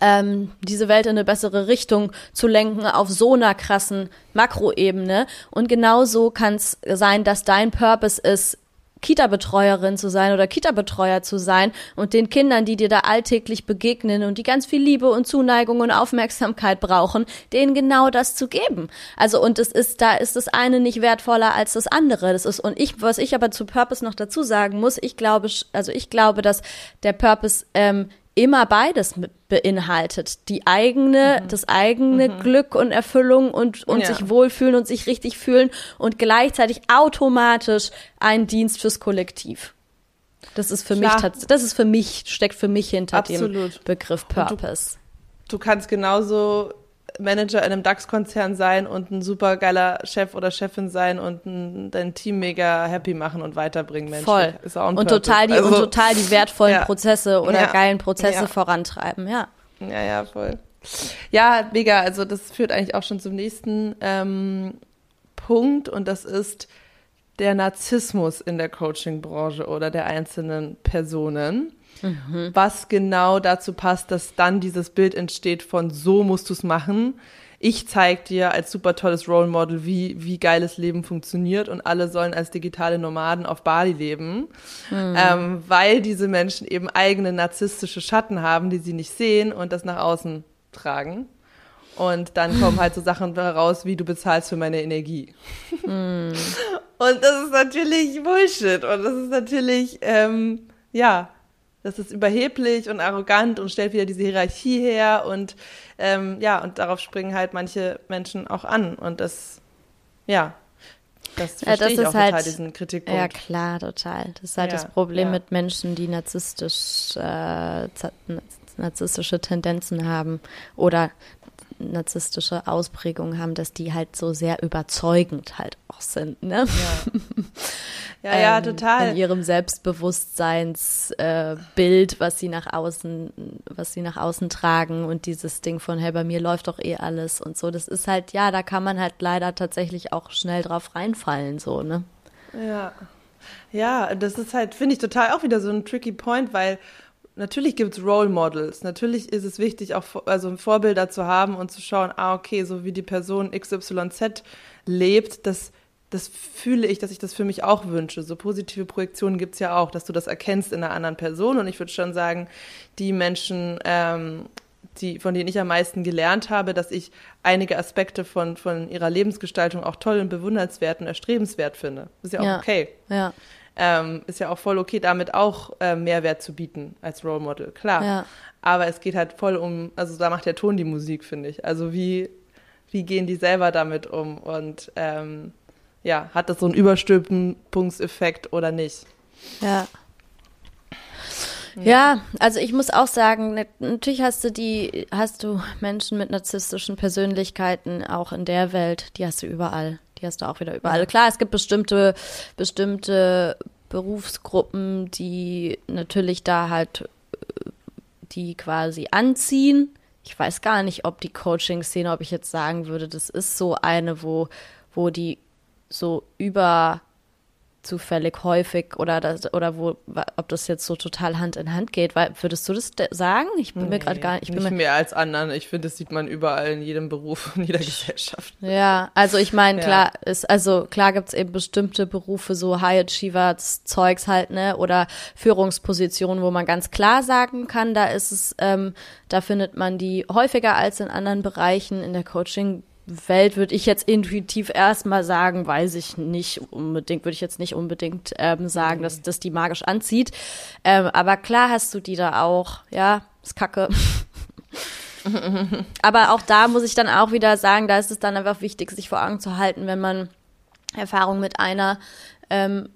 ähm, diese Welt in eine bessere Richtung zu lenken auf so einer krassen Makroebene. Und genauso kann es sein, dass dein Purpose ist, Kita-Betreuerin zu sein oder Kita-Betreuer zu sein und den Kindern, die dir da alltäglich begegnen und die ganz viel Liebe und Zuneigung und Aufmerksamkeit brauchen, denen genau das zu geben. Also und es ist, da ist das eine nicht wertvoller als das andere. Das ist, und ich, was ich aber zu Purpose noch dazu sagen muss, ich glaube, also ich glaube, dass der Purpose ähm, immer beides beinhaltet. Die eigene, mhm. das eigene mhm. Glück und Erfüllung und, und ja. sich wohlfühlen und sich richtig fühlen und gleichzeitig automatisch ein Dienst fürs Kollektiv. Das ist für Klar. mich, das ist für mich, steckt für mich hinter Absolut. dem Begriff Purpose. Du, du kannst genauso Manager in einem DAX-Konzern sein und ein super geiler Chef oder Chefin sein und ein, dein Team mega happy machen und weiterbringen. Mensch, Voll. Ist auch ein und total die also, und total die wertvollen ja. Prozesse oder ja. geilen Prozesse ja. vorantreiben. Ja. Ja, ja, voll. Ja, mega. Also das führt eigentlich auch schon zum nächsten ähm, Punkt und das ist der Narzissmus in der Coaching-Branche oder der einzelnen Personen. Mhm. Was genau dazu passt, dass dann dieses Bild entsteht von so musst du es machen. Ich zeige dir als super tolles Role Model, wie, wie geiles Leben funktioniert und alle sollen als digitale Nomaden auf Bali leben, mhm. ähm, weil diese Menschen eben eigene narzisstische Schatten haben, die sie nicht sehen und das nach außen tragen. Und dann kommen halt so Sachen heraus, wie du bezahlst für meine Energie. Mm. Und das ist natürlich Bullshit. Und das ist natürlich, ähm, ja, das ist überheblich und arrogant und stellt wieder diese Hierarchie her. Und ähm, ja, und darauf springen halt manche Menschen auch an. Und das, ja, das verstehe ja, das ich auch halt, total, diesen Kritikpunkt. Ja, klar, total. Das ist halt ja, das Problem ja. mit Menschen, die narzisstisch, äh, narzisstische Tendenzen haben oder narzisstische Ausprägungen haben, dass die halt so sehr überzeugend halt auch sind, ne? Ja, ja, ja ähm, total. In ihrem Selbstbewusstseinsbild, äh, was sie nach außen, was sie nach außen tragen und dieses Ding von, hey, bei mir läuft doch eh alles und so. Das ist halt, ja, da kann man halt leider tatsächlich auch schnell drauf reinfallen, so, ne? Ja. Ja, das ist halt, finde ich, total auch wieder so ein tricky Point, weil natürlich gibt es Role Models. Natürlich ist es wichtig, auch also Vorbilder zu haben und zu schauen, ah, okay, so wie die Person XYZ lebt, das, das fühle ich, dass ich das für mich auch wünsche. So positive Projektionen gibt es ja auch, dass du das erkennst in einer anderen Person. Und ich würde schon sagen, die Menschen, ähm, die, von denen ich am meisten gelernt habe, dass ich einige Aspekte von, von ihrer Lebensgestaltung auch toll und bewundernswert und erstrebenswert finde. Ist ja auch ja, okay. Ja ähm, ist ja auch voll okay, damit auch äh, Mehrwert zu bieten als Role Model, klar. Ja. Aber es geht halt voll um, also da macht der Ton die Musik, finde ich. Also wie, wie gehen die selber damit um und ähm, ja, hat das so einen Überstülpenungseffekt oder nicht? Ja. Ja, also ich muss auch sagen, natürlich hast du die, hast du Menschen mit narzisstischen Persönlichkeiten auch in der Welt, die hast du überall. Die hast du auch wieder überall. Klar, es gibt bestimmte, bestimmte Berufsgruppen, die natürlich da halt die quasi anziehen. Ich weiß gar nicht, ob die Coaching-Szene, ob ich jetzt sagen würde, das ist so eine, wo, wo die so über zufällig häufig oder das, oder wo ob das jetzt so total Hand in Hand geht, weil würdest du das sagen? Ich bin nee, mir gerade gar nicht. Ich bin nicht mehr als anderen. Ich finde, das sieht man überall in jedem Beruf in jeder Gesellschaft. Ja, also ich meine, klar ja. ist also klar gibt's eben bestimmte Berufe so High Achiever Zeugs halt ne oder Führungspositionen, wo man ganz klar sagen kann, da ist es, ähm, da findet man die häufiger als in anderen Bereichen in der Coaching Welt würde ich jetzt intuitiv erstmal sagen, weiß ich nicht unbedingt, würde ich jetzt nicht unbedingt ähm, sagen, dass das die magisch anzieht. Ähm, aber klar hast du die da auch, ja, ist kacke. aber auch da muss ich dann auch wieder sagen, da ist es dann einfach wichtig, sich vor Augen zu halten, wenn man Erfahrung mit einer, ähm,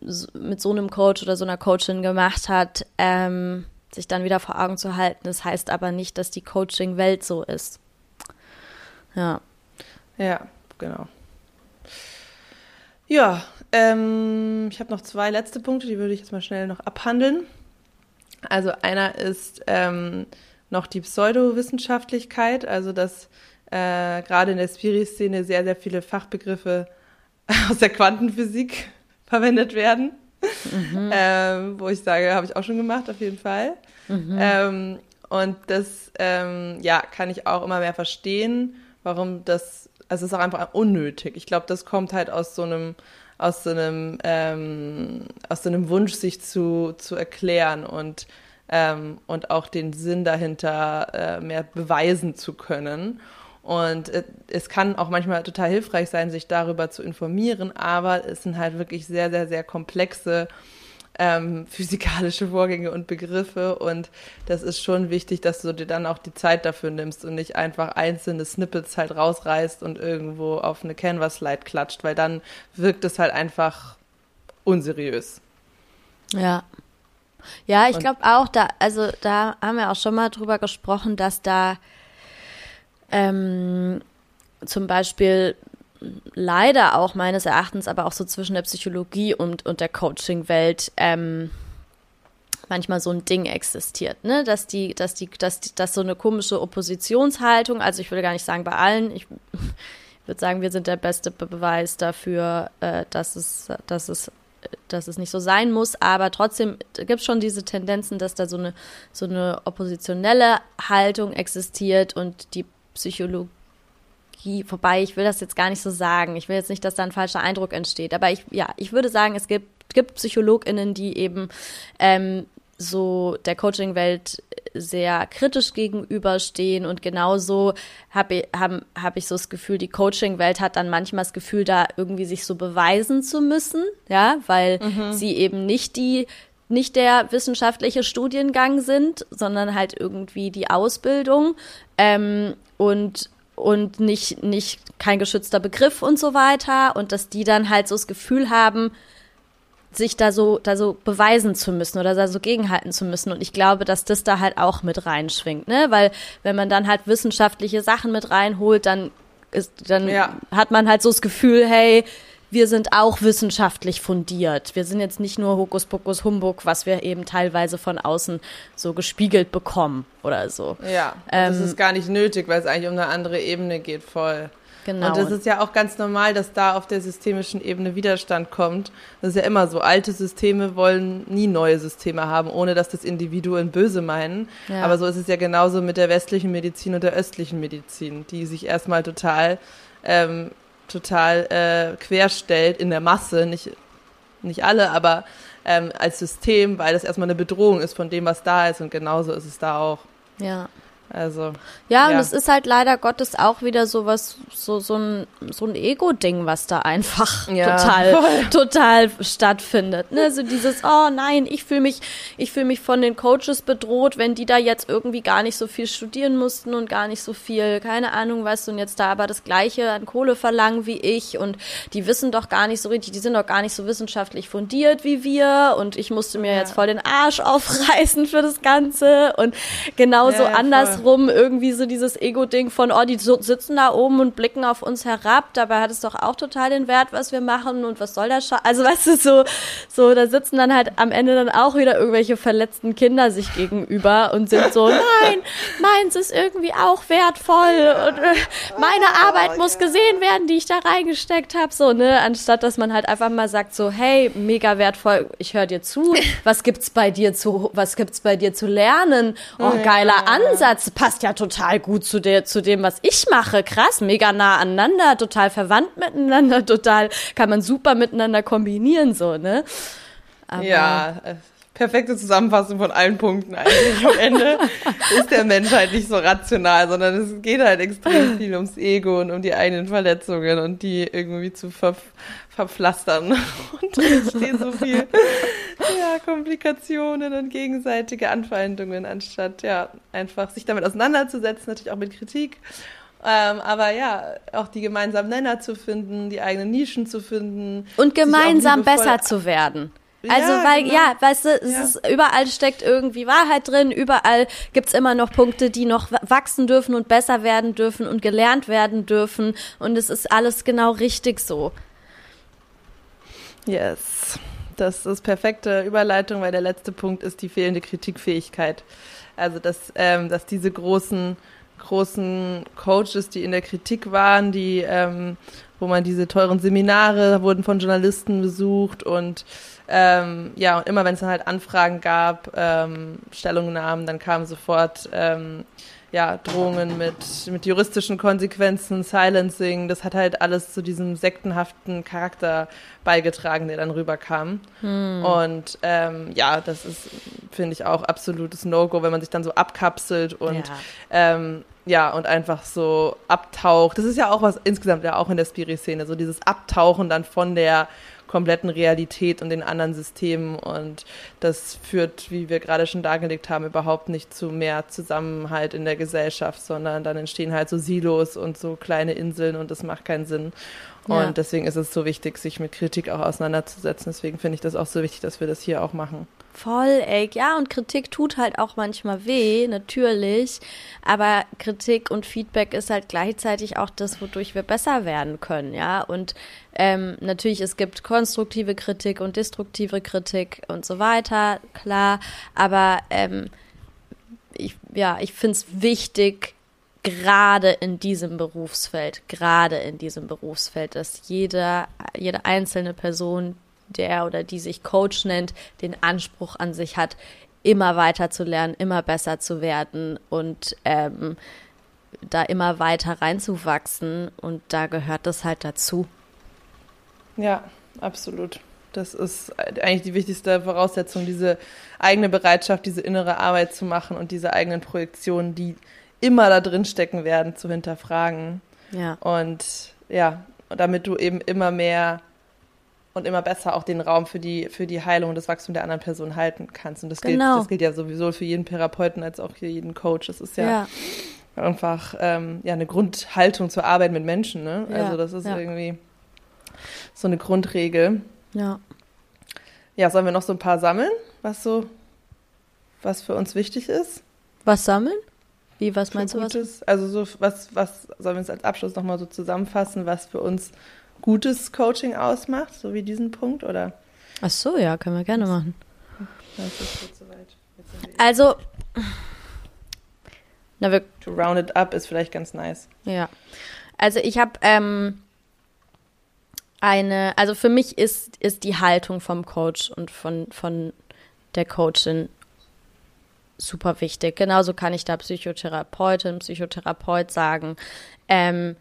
mit so einem Coach oder so einer Coachin gemacht hat, ähm, sich dann wieder vor Augen zu halten. Das heißt aber nicht, dass die Coaching-Welt so ist. Ja. Ja, genau. Ja, ähm, ich habe noch zwei letzte Punkte, die würde ich jetzt mal schnell noch abhandeln. Also einer ist ähm, noch die Pseudowissenschaftlichkeit, also dass äh, gerade in der Spiri-Szene sehr, sehr viele Fachbegriffe aus der Quantenphysik verwendet werden. Mhm. Ähm, wo ich sage, habe ich auch schon gemacht, auf jeden Fall. Mhm. Ähm, und das, ähm, ja, kann ich auch immer mehr verstehen, warum das es ist auch einfach unnötig. Ich glaube, das kommt halt aus so einem, aus so einem, ähm, aus so einem Wunsch, sich zu, zu erklären und, ähm, und auch den Sinn dahinter äh, mehr beweisen zu können. Und äh, es kann auch manchmal total hilfreich sein, sich darüber zu informieren, aber es sind halt wirklich sehr, sehr, sehr komplexe ähm, physikalische Vorgänge und Begriffe. Und das ist schon wichtig, dass du dir dann auch die Zeit dafür nimmst und nicht einfach einzelne Snippets halt rausreißt und irgendwo auf eine Canvas-Slide klatscht, weil dann wirkt es halt einfach unseriös. Ja. Ja, ich glaube auch, da, also da haben wir auch schon mal drüber gesprochen, dass da ähm, zum Beispiel leider auch meines Erachtens, aber auch so zwischen der Psychologie und, und der Coaching-Welt ähm, manchmal so ein Ding existiert, ne? Dass die, dass die, dass, dass so eine komische Oppositionshaltung, also ich würde gar nicht sagen bei allen, ich, würde sagen, wir sind der beste Beweis dafür, äh, dass es, dass es dass es nicht so sein muss, aber trotzdem gibt es schon diese Tendenzen, dass da so eine, so eine oppositionelle Haltung existiert und die Psychologie Psychologie, vorbei, ich will das jetzt gar nicht so sagen. Ich will jetzt nicht, dass da ein falscher Eindruck entsteht. Aber ich, ja, ich würde sagen, es gibt, gibt PsychologInnen, die eben ähm, so der Coaching-Welt sehr kritisch gegenüberstehen und genauso habe hab, hab ich so das Gefühl, die Coaching-Welt hat dann manchmal das Gefühl, da irgendwie sich so beweisen zu müssen, ja, weil mhm. sie eben nicht die nicht der wissenschaftliche Studiengang sind, sondern halt irgendwie die Ausbildung ähm, und und nicht, nicht kein geschützter Begriff und so weiter und dass die dann halt so das Gefühl haben, sich da so, da so beweisen zu müssen oder da so gegenhalten zu müssen. Und ich glaube, dass das da halt auch mit reinschwingt, ne? Weil wenn man dann halt wissenschaftliche Sachen mit reinholt, dann ist, dann ja. hat man halt so das Gefühl, hey, wir sind auch wissenschaftlich fundiert. Wir sind jetzt nicht nur Hokuspokus Humbug, was wir eben teilweise von außen so gespiegelt bekommen oder so. Ja, ähm, das ist gar nicht nötig, weil es eigentlich um eine andere Ebene geht, voll. Genau. Und das ist ja auch ganz normal, dass da auf der systemischen Ebene Widerstand kommt. Das ist ja immer so. Alte Systeme wollen nie neue Systeme haben, ohne dass das Individuen böse meinen. Ja. Aber so ist es ja genauso mit der westlichen Medizin und der östlichen Medizin, die sich erstmal total ähm, total äh, querstellt in der Masse, nicht, nicht alle, aber ähm, als System, weil das erstmal eine Bedrohung ist von dem, was da ist und genauso ist es da auch. Ja. Also. Ja, ja, und es ist halt leider Gottes auch wieder so was, so, so ein, so ein Ego-Ding, was da einfach ja, total, voll. total stattfindet. Ne? So dieses, oh nein, ich fühle mich, ich fühle mich von den Coaches bedroht, wenn die da jetzt irgendwie gar nicht so viel studieren mussten und gar nicht so viel, keine Ahnung, weißt du, und jetzt da aber das Gleiche an Kohle verlangen wie ich und die wissen doch gar nicht so richtig, die sind doch gar nicht so wissenschaftlich fundiert wie wir und ich musste mir ja. jetzt voll den Arsch aufreißen für das Ganze und genauso ja, anders andersrum irgendwie so dieses Ego-Ding von, oh, die sitzen da oben und blicken auf uns herab. Dabei hat es doch auch total den Wert, was wir machen und was soll das Scha Also weißt du, so, so, da sitzen dann halt am Ende dann auch wieder irgendwelche verletzten Kinder sich gegenüber und sind so, nein, meins ist irgendwie auch wertvoll und äh, meine Arbeit muss gesehen werden, die ich da reingesteckt habe. So, ne, anstatt dass man halt einfach mal sagt, so, hey, mega wertvoll, ich höre dir zu, was gibt's bei dir zu, was gibt's bei dir zu lernen? Oh, geiler Ansatz, passt ja total gut zu, der, zu dem, was ich mache. Krass, mega nah aneinander, total verwandt miteinander, total, kann man super miteinander kombinieren, so, ne? Aber ja, äh, perfekte Zusammenfassung von allen Punkten eigentlich. Am Ende ist der Mensch halt nicht so rational, sondern es geht halt extrem viel ums Ego und um die eigenen Verletzungen und die irgendwie zu ver verpflastern. Und da entstehen so viel ja, Komplikationen und gegenseitige Anfeindungen, anstatt ja einfach sich damit auseinanderzusetzen, natürlich auch mit Kritik. Ähm, aber ja, auch die gemeinsamen Nenner zu finden, die eigenen Nischen zu finden. Und gemeinsam besser zu werden. Also, ja, weil, genau. ja, weißt du, es ja. ist, überall steckt irgendwie Wahrheit drin, überall gibt's immer noch Punkte, die noch wachsen dürfen und besser werden dürfen und gelernt werden dürfen. Und es ist alles genau richtig so. Yes. Das ist perfekte Überleitung, weil der letzte Punkt ist die fehlende Kritikfähigkeit. Also, dass, ähm, dass diese großen, großen Coaches, die in der Kritik waren, die, ähm, wo man diese teuren Seminare wurden von Journalisten besucht und ähm, ja, und immer wenn es dann halt Anfragen gab, ähm, Stellungnahmen, dann kamen sofort ähm, ja, Drohungen mit, mit juristischen Konsequenzen, Silencing, das hat halt alles zu diesem sektenhaften Charakter beigetragen, der dann rüberkam. Hm. Und ähm, ja, das ist, finde ich, auch absolutes No-Go, wenn man sich dann so abkapselt und ja. Ähm, ja, und einfach so abtaucht. Das ist ja auch was insgesamt ja auch in der Spiri-Szene, so dieses Abtauchen dann von der kompletten Realität und den anderen Systemen. Und das führt, wie wir gerade schon dargelegt haben, überhaupt nicht zu mehr Zusammenhalt in der Gesellschaft, sondern dann entstehen halt so Silos und so kleine Inseln und das macht keinen Sinn. Ja. Und deswegen ist es so wichtig, sich mit Kritik auch auseinanderzusetzen. Deswegen finde ich das auch so wichtig, dass wir das hier auch machen. Voll, ey. Ja, und Kritik tut halt auch manchmal weh, natürlich. Aber Kritik und Feedback ist halt gleichzeitig auch das, wodurch wir besser werden können, ja. Und ähm, natürlich, es gibt konstruktive Kritik und destruktive Kritik und so weiter, klar. Aber ähm, ich, ja, ich finde es wichtig, gerade in diesem Berufsfeld, gerade in diesem Berufsfeld, dass jeder, jede einzelne Person, der oder die sich Coach nennt, den Anspruch an sich hat, immer weiter zu lernen, immer besser zu werden und ähm, da immer weiter reinzuwachsen. Und da gehört das halt dazu. Ja, absolut. Das ist eigentlich die wichtigste Voraussetzung, diese eigene Bereitschaft, diese innere Arbeit zu machen und diese eigenen Projektionen, die immer da drin stecken werden, zu hinterfragen. Ja. Und ja, damit du eben immer mehr und immer besser auch den Raum für die, für die Heilung und das Wachstum der anderen Person halten kannst. Und das, Genau. gilt, das gilt ja sowieso für jeden Therapeuten als auch für jeden Coach. Das ist ja, ja. einfach ähm, ja, eine Grundhaltung zur Arbeit mit Menschen. Ne? Ja, Also das ist ja. irgendwie so eine Grundregel. ja. Ja, sollen wir noch so ein paar sammeln, was so, was für uns wichtig ist? Was sammeln? Wie, was meinst du was? Also so, was, was sollen wir uns als Abschluss nochmal so zusammenfassen, was für uns gutes Coaching ausmacht, so wie diesen Punkt, oder? Ach so, ja, können wir gerne machen. Also, na, wir, To round it up ist vielleicht ganz nice. ja. Also ich habe ähm, eine, also für mich ist, ist die Haltung vom Coach und von, von der Coachin super wichtig. Genauso kann ich da Psychotherapeutin, Psychotherapeut sagen. Ähm,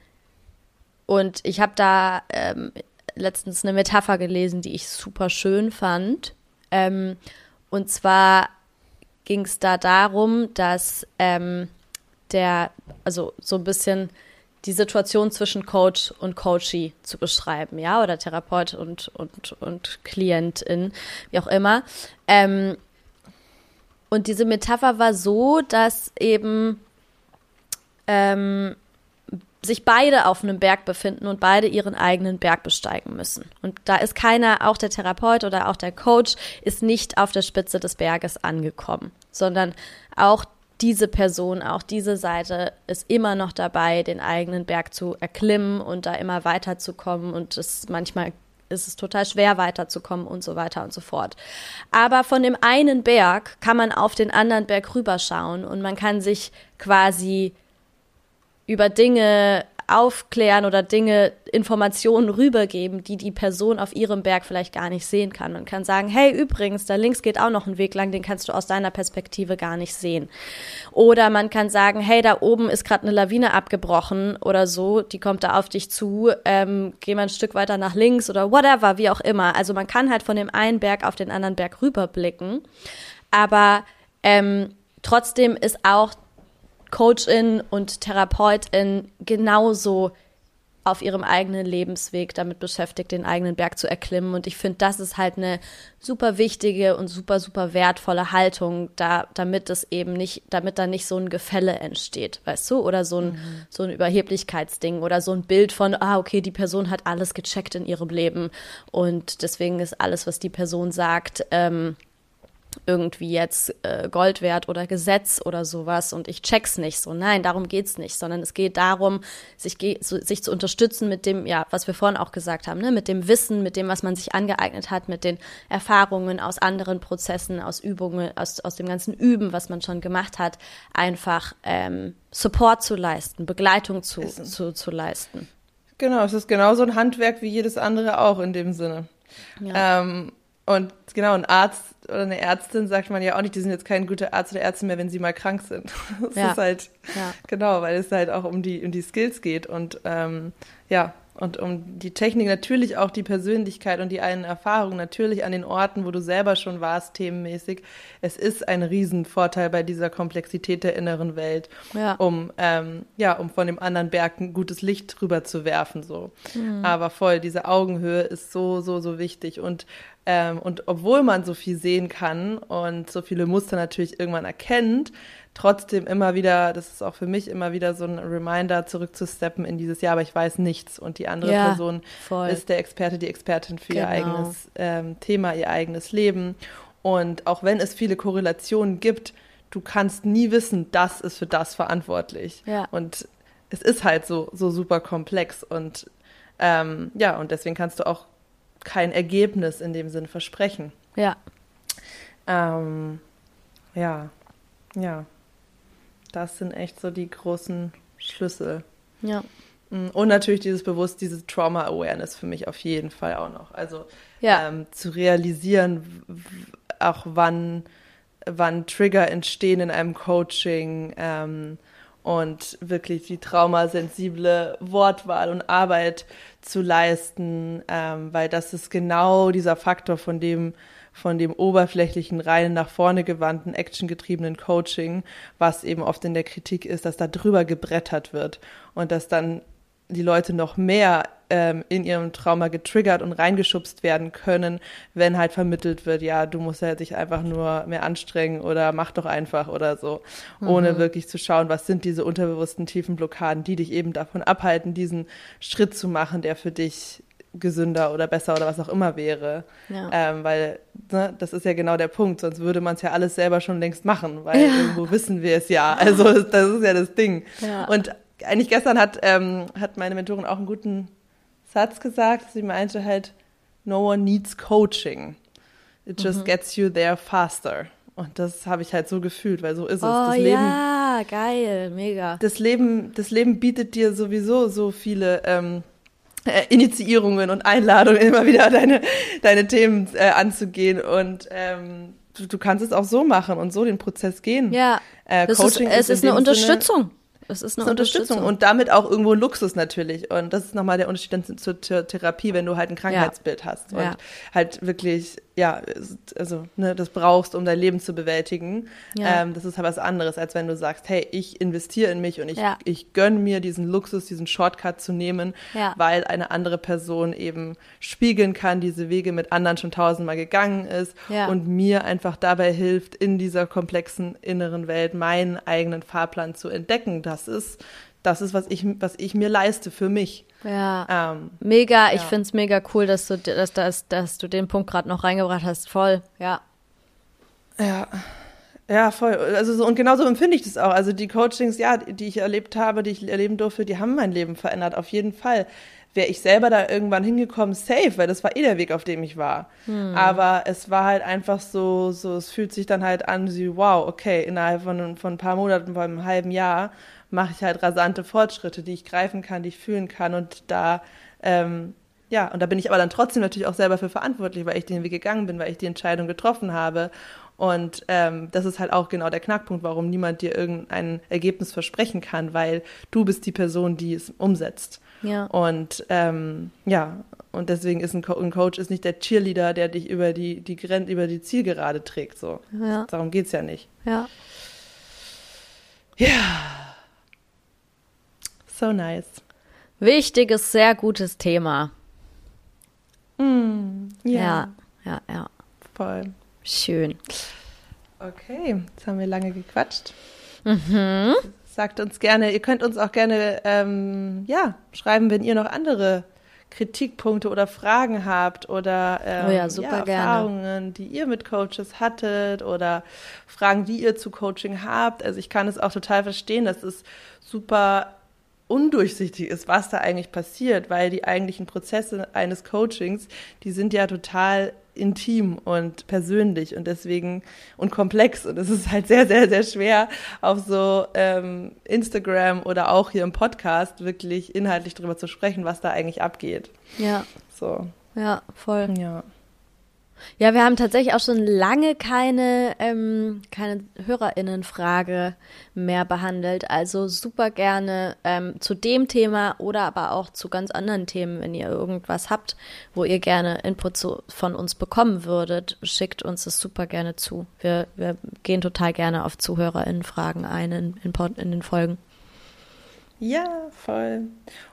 und ich habe da ähm, letztens eine Metapher gelesen, die ich super schön fand. Ähm, und zwar ging es da darum, dass ähm, der, also so ein bisschen die Situation zwischen Coach und Coachee zu beschreiben, ja, oder Therapeut und, und, und Klientin, wie auch immer. Ähm, und diese Metapher war so, dass eben ähm, sich beide auf einem Berg befinden und beide ihren eigenen Berg besteigen müssen. Und da ist keiner, auch der Therapeut oder auch der Coach, ist nicht auf der Spitze des Berges angekommen, sondern auch diese Person, auch diese Seite ist immer noch dabei, den eigenen Berg zu erklimmen und da immer weiterzukommen. Und es manchmal ist es total schwer weiterzukommen und so weiter und so fort. Aber von dem einen Berg kann man auf den anderen Berg rüberschauen und man kann sich quasi über Dinge aufklären oder Dinge, Informationen rübergeben, die die Person auf ihrem Berg vielleicht gar nicht sehen kann. Man kann sagen, hey, übrigens, da links geht auch noch ein Weg lang, den kannst du aus deiner Perspektive gar nicht sehen. Oder man kann sagen, hey, da oben ist gerade eine Lawine abgebrochen oder so, die kommt da auf dich zu, ähm, geh mal ein Stück weiter nach links oder whatever, wie auch immer. Also man kann halt von dem einen Berg auf den anderen Berg rüberblicken, aber ähm, trotzdem ist auch Coachin und Therapeutin genauso auf ihrem eigenen Lebensweg damit beschäftigt, den eigenen Berg zu erklimmen. Und ich finde, das ist halt eine super wichtige und super, super wertvolle Haltung, da, damit es eben nicht, damit da nicht so ein Gefälle entsteht, weißt du? Oder so ein, so ein Überheblichkeitsding oder so ein Bild von, ah, okay, die Person hat alles gecheckt in ihrem Leben und deswegen ist alles, was die Person sagt, ähm, irgendwie jetzt äh, Gold wert oder Gesetz oder sowas und ich check's nicht so. Nein, darum geht's nicht, sondern es geht darum, sich, ge so, sich zu unterstützen mit dem, ja, was wir vorhin auch gesagt haben, ne, mit dem Wissen, mit dem, was man sich angeeignet hat, mit den Erfahrungen aus anderen Prozessen, aus Übungen, aus, aus dem ganzen Üben, was man schon gemacht hat, einfach ähm, Support zu leisten, Begleitung zu, zu, zu leisten. Genau, es ist genauso ein Handwerk wie jedes andere auch in dem Sinne. Ja. Ähm, und genau, ein Arzt oder eine Ärztin sagt man ja auch nicht, die sind jetzt kein guter Arzt oder Ärztin mehr, wenn sie mal krank sind. Das Ja. ist halt, Ja. genau, weil es halt auch um die, um die Skills geht und ähm, ja, und um die Technik natürlich auch die Persönlichkeit und die eigenen Erfahrungen natürlich an den Orten, wo du selber schon warst, themenmäßig. Es ist ein Riesenvorteil bei dieser Komplexität der inneren Welt, Ja. um ähm, ja, um von dem anderen Berg ein gutes Licht drüber zu werfen so. Mhm. Aber voll diese Augenhöhe ist so so so wichtig und ähm, und obwohl man so viel sehen kann und so viele Muster natürlich irgendwann erkennt, trotzdem immer wieder, das ist auch für mich immer wieder so ein Reminder, zurückzusteppen in dieses Jahr, aber ich weiß nichts und die andere Ja, Person voll. ist der Experte, die Expertin für ihr Genau. eigenes ähm, Thema, ihr eigenes Leben. Und auch wenn es viele Korrelationen gibt, du kannst nie wissen, das ist für das verantwortlich. Ja. Und es ist halt so, so super komplex und ähm, ja, und deswegen kannst du auch kein Ergebnis in dem Sinn versprechen. Ja. Ähm, ja, ja. Das sind echt so die großen Schlüssel. Ja. Mm, Und natürlich dieses Bewusst, diese Trauma-Awareness für mich auf jeden Fall auch noch. Also Ja. ähm, zu realisieren, auch wann, wann Trigger entstehen in einem Coaching ähm, und wirklich die traumasensible Wortwahl und Arbeit zu leisten, ähm, weil das ist genau dieser Faktor, von dem von dem oberflächlichen, rein nach vorne gewandten, actiongetriebenen Coaching, was eben oft in der Kritik ist, dass da drüber gebrettert wird und dass dann die Leute noch mehr ähm, in ihrem Trauma getriggert und reingeschubst werden können, wenn halt vermittelt wird, ja, du musst ja dich einfach nur mehr anstrengen oder mach doch einfach oder so, mhm. ohne wirklich zu schauen, was sind diese unterbewussten tiefen Blockaden, die dich eben davon abhalten, diesen Schritt zu machen, der für dich gesünder oder besser oder was auch immer wäre. Ja. Ähm, weil ne, das ist ja genau der Punkt, sonst würde man es ja alles selber schon längst machen, weil ja. irgendwo wissen wir es ja. Also das ist ja das Ding. Ja. Und eigentlich gestern hat, ähm, hat meine Mentorin auch einen guten Satz gesagt. Sie meinte halt, no one needs coaching. It just mhm. gets you there faster. Und das habe ich halt so gefühlt, weil so ist es. Oh das Leben, ja, geil, mega. Das Leben, das Leben bietet dir sowieso so viele ähm, äh, Initiierungen und Einladungen, immer wieder deine, deine Themen äh, anzugehen. Und ähm, du, du, kannst es auch so machen und so den Prozess gehen. Ja, äh, Coaching ist, es ist, ist eine Unterstützung. Sinne, es ist eine, eine Unterstützung. Unterstützung. und damit auch irgendwo ein Luxus natürlich. Und das ist nochmal der Unterschied dann zur Therapie, wenn du halt ein Krankheitsbild ja. hast und ja. halt wirklich ja, also ne, das brauchst, um dein Leben zu bewältigen. Ja. Ähm, das ist halt was anderes, als wenn du sagst, hey, ich investiere in mich und ich, ja. ich gönne mir diesen Luxus, diesen Shortcut zu nehmen, ja. weil eine andere Person eben spiegeln kann, diese Wege mit anderen schon tausendmal gegangen ist und mir einfach dabei hilft, in dieser komplexen inneren Welt meinen eigenen Fahrplan zu entdecken. Das ist das ist, was ich, was ich mir leiste für mich. Ja. Ähm, mega, ich finde es mega cool, dass du, dass, dass, dass du den Punkt gerade noch reingebracht hast. Voll, ja. Ja. Ja, voll. Also so, und genauso empfinde ich das auch. Also die Coachings, ja, die ich erlebt habe, die ich erleben durfte, die haben mein Leben verändert, auf jeden Fall. Wäre ich selber da irgendwann hingekommen, safe, weil das war eh der Weg, auf dem ich war. Hm. Aber es war halt einfach so, so, es fühlt sich dann halt an, wie, wow, okay, innerhalb von, von ein paar Monaten, von einem halben Jahr, mache ich halt rasante Fortschritte, die ich greifen kann, die ich fühlen kann und da ähm, ja, und da bin ich aber dann trotzdem natürlich auch selber für verantwortlich, weil ich den Weg gegangen bin, weil ich die Entscheidung getroffen habe. Und ähm, das ist halt auch genau der Knackpunkt, warum niemand dir irgendein Ergebnis versprechen kann, weil du bist die Person, die es umsetzt. Ja. Und ähm, ja, und deswegen ist ein, Co ein, Coach ist nicht der Cheerleader, der dich über die, die Grenze, über die Zielgerade trägt. So. Ja. Darum geht's ja nicht. Ja. Ja. So nice. Wichtiges, sehr gutes Thema. Mm, yeah. Ja, ja, ja. Voll. Schön. Okay, jetzt haben wir lange gequatscht. Mhm. Sagt uns gerne, ihr könnt uns auch gerne ähm, ja, schreiben, wenn ihr noch andere Kritikpunkte oder Fragen habt oder ähm, oh ja, ja, Erfahrungen, gerne. die ihr mit Coaches hattet oder Fragen, die ihr zu Coaching habt. Also ich kann es auch total verstehen, das ist super undurchsichtig ist, was da eigentlich passiert, weil die eigentlichen Prozesse eines Coachings, die sind ja total intim und persönlich und deswegen und komplex und es ist halt sehr, sehr, sehr schwer auf so ähm, Instagram oder auch hier im Podcast wirklich inhaltlich darüber zu sprechen, was da eigentlich abgeht. Ja. So. Ja, voll. Ja. Ja, wir haben tatsächlich auch schon lange keine, ähm, keine HörerInnenfrage mehr behandelt. Also super gerne ähm, zu dem Thema oder aber auch zu ganz anderen Themen, wenn ihr irgendwas habt, wo ihr gerne Input zu, von uns bekommen würdet, schickt uns das super gerne zu. Wir, wir gehen total gerne auf ZuhörerInnenfragen ein in, in, in den Folgen. Ja, voll.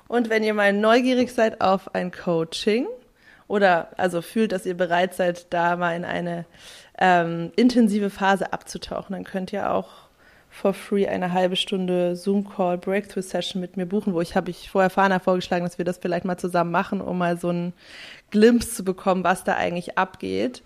Und wenn ihr mal neugierig seid auf ein Coaching, oder also fühlt, dass ihr bereit seid, da mal in eine ähm, intensive Phase abzutauchen, dann könnt ihr auch for free eine halbe Stunde Zoom-Call Breakthrough Session mit mir buchen, wo ich habe ich vorher Fana vorgeschlagen, dass wir das vielleicht mal zusammen machen, um mal so einen Glimpse zu bekommen, was da eigentlich abgeht.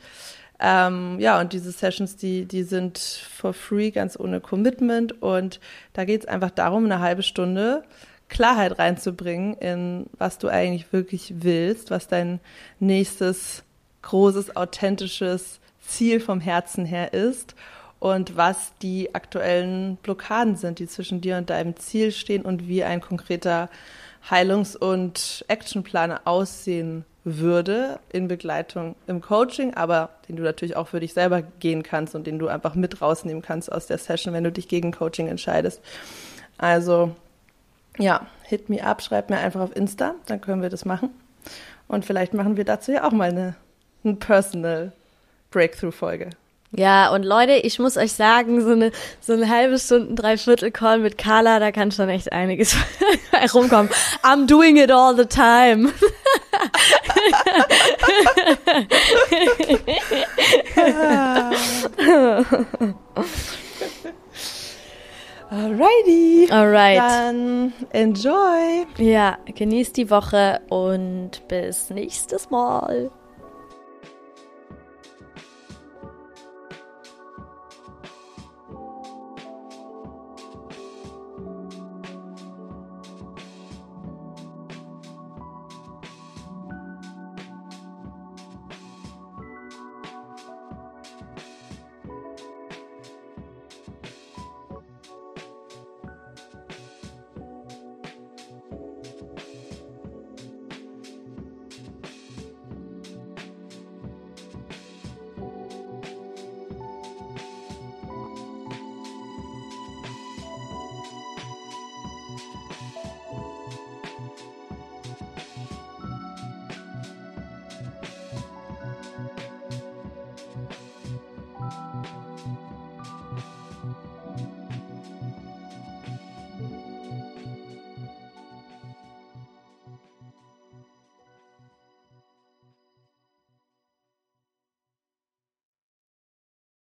Ähm, ja, und diese Sessions, die, die sind for free, ganz ohne Commitment. Und da geht es einfach darum, eine halbe Stunde Klarheit reinzubringen in was du eigentlich wirklich willst, was dein nächstes großes, authentisches Ziel vom Herzen her ist und was die aktuellen Blockaden sind, die zwischen dir und deinem Ziel stehen und wie ein konkreter Heilungs- und Actionplan aussehen würde in Begleitung im Coaching, aber den du natürlich auch für dich selber gehen kannst und den du einfach mit rausnehmen kannst aus der Session, wenn du dich gegen Coaching entscheidest. Also, ja, hit me up, schreibt mir einfach auf Insta, dann können wir das machen. Und vielleicht machen wir dazu ja auch mal eine, eine Personal Breakthrough-Folge. Ja, und Leute, ich muss euch sagen, so eine, so eine halbe Stunde, dreiviertel Call mit Carla, da kann schon echt einiges herumkommen. I'm doing it all the time. Alrighty. Alright. Dann enjoy. Ja, genießt die Woche und bis nächstes Mal.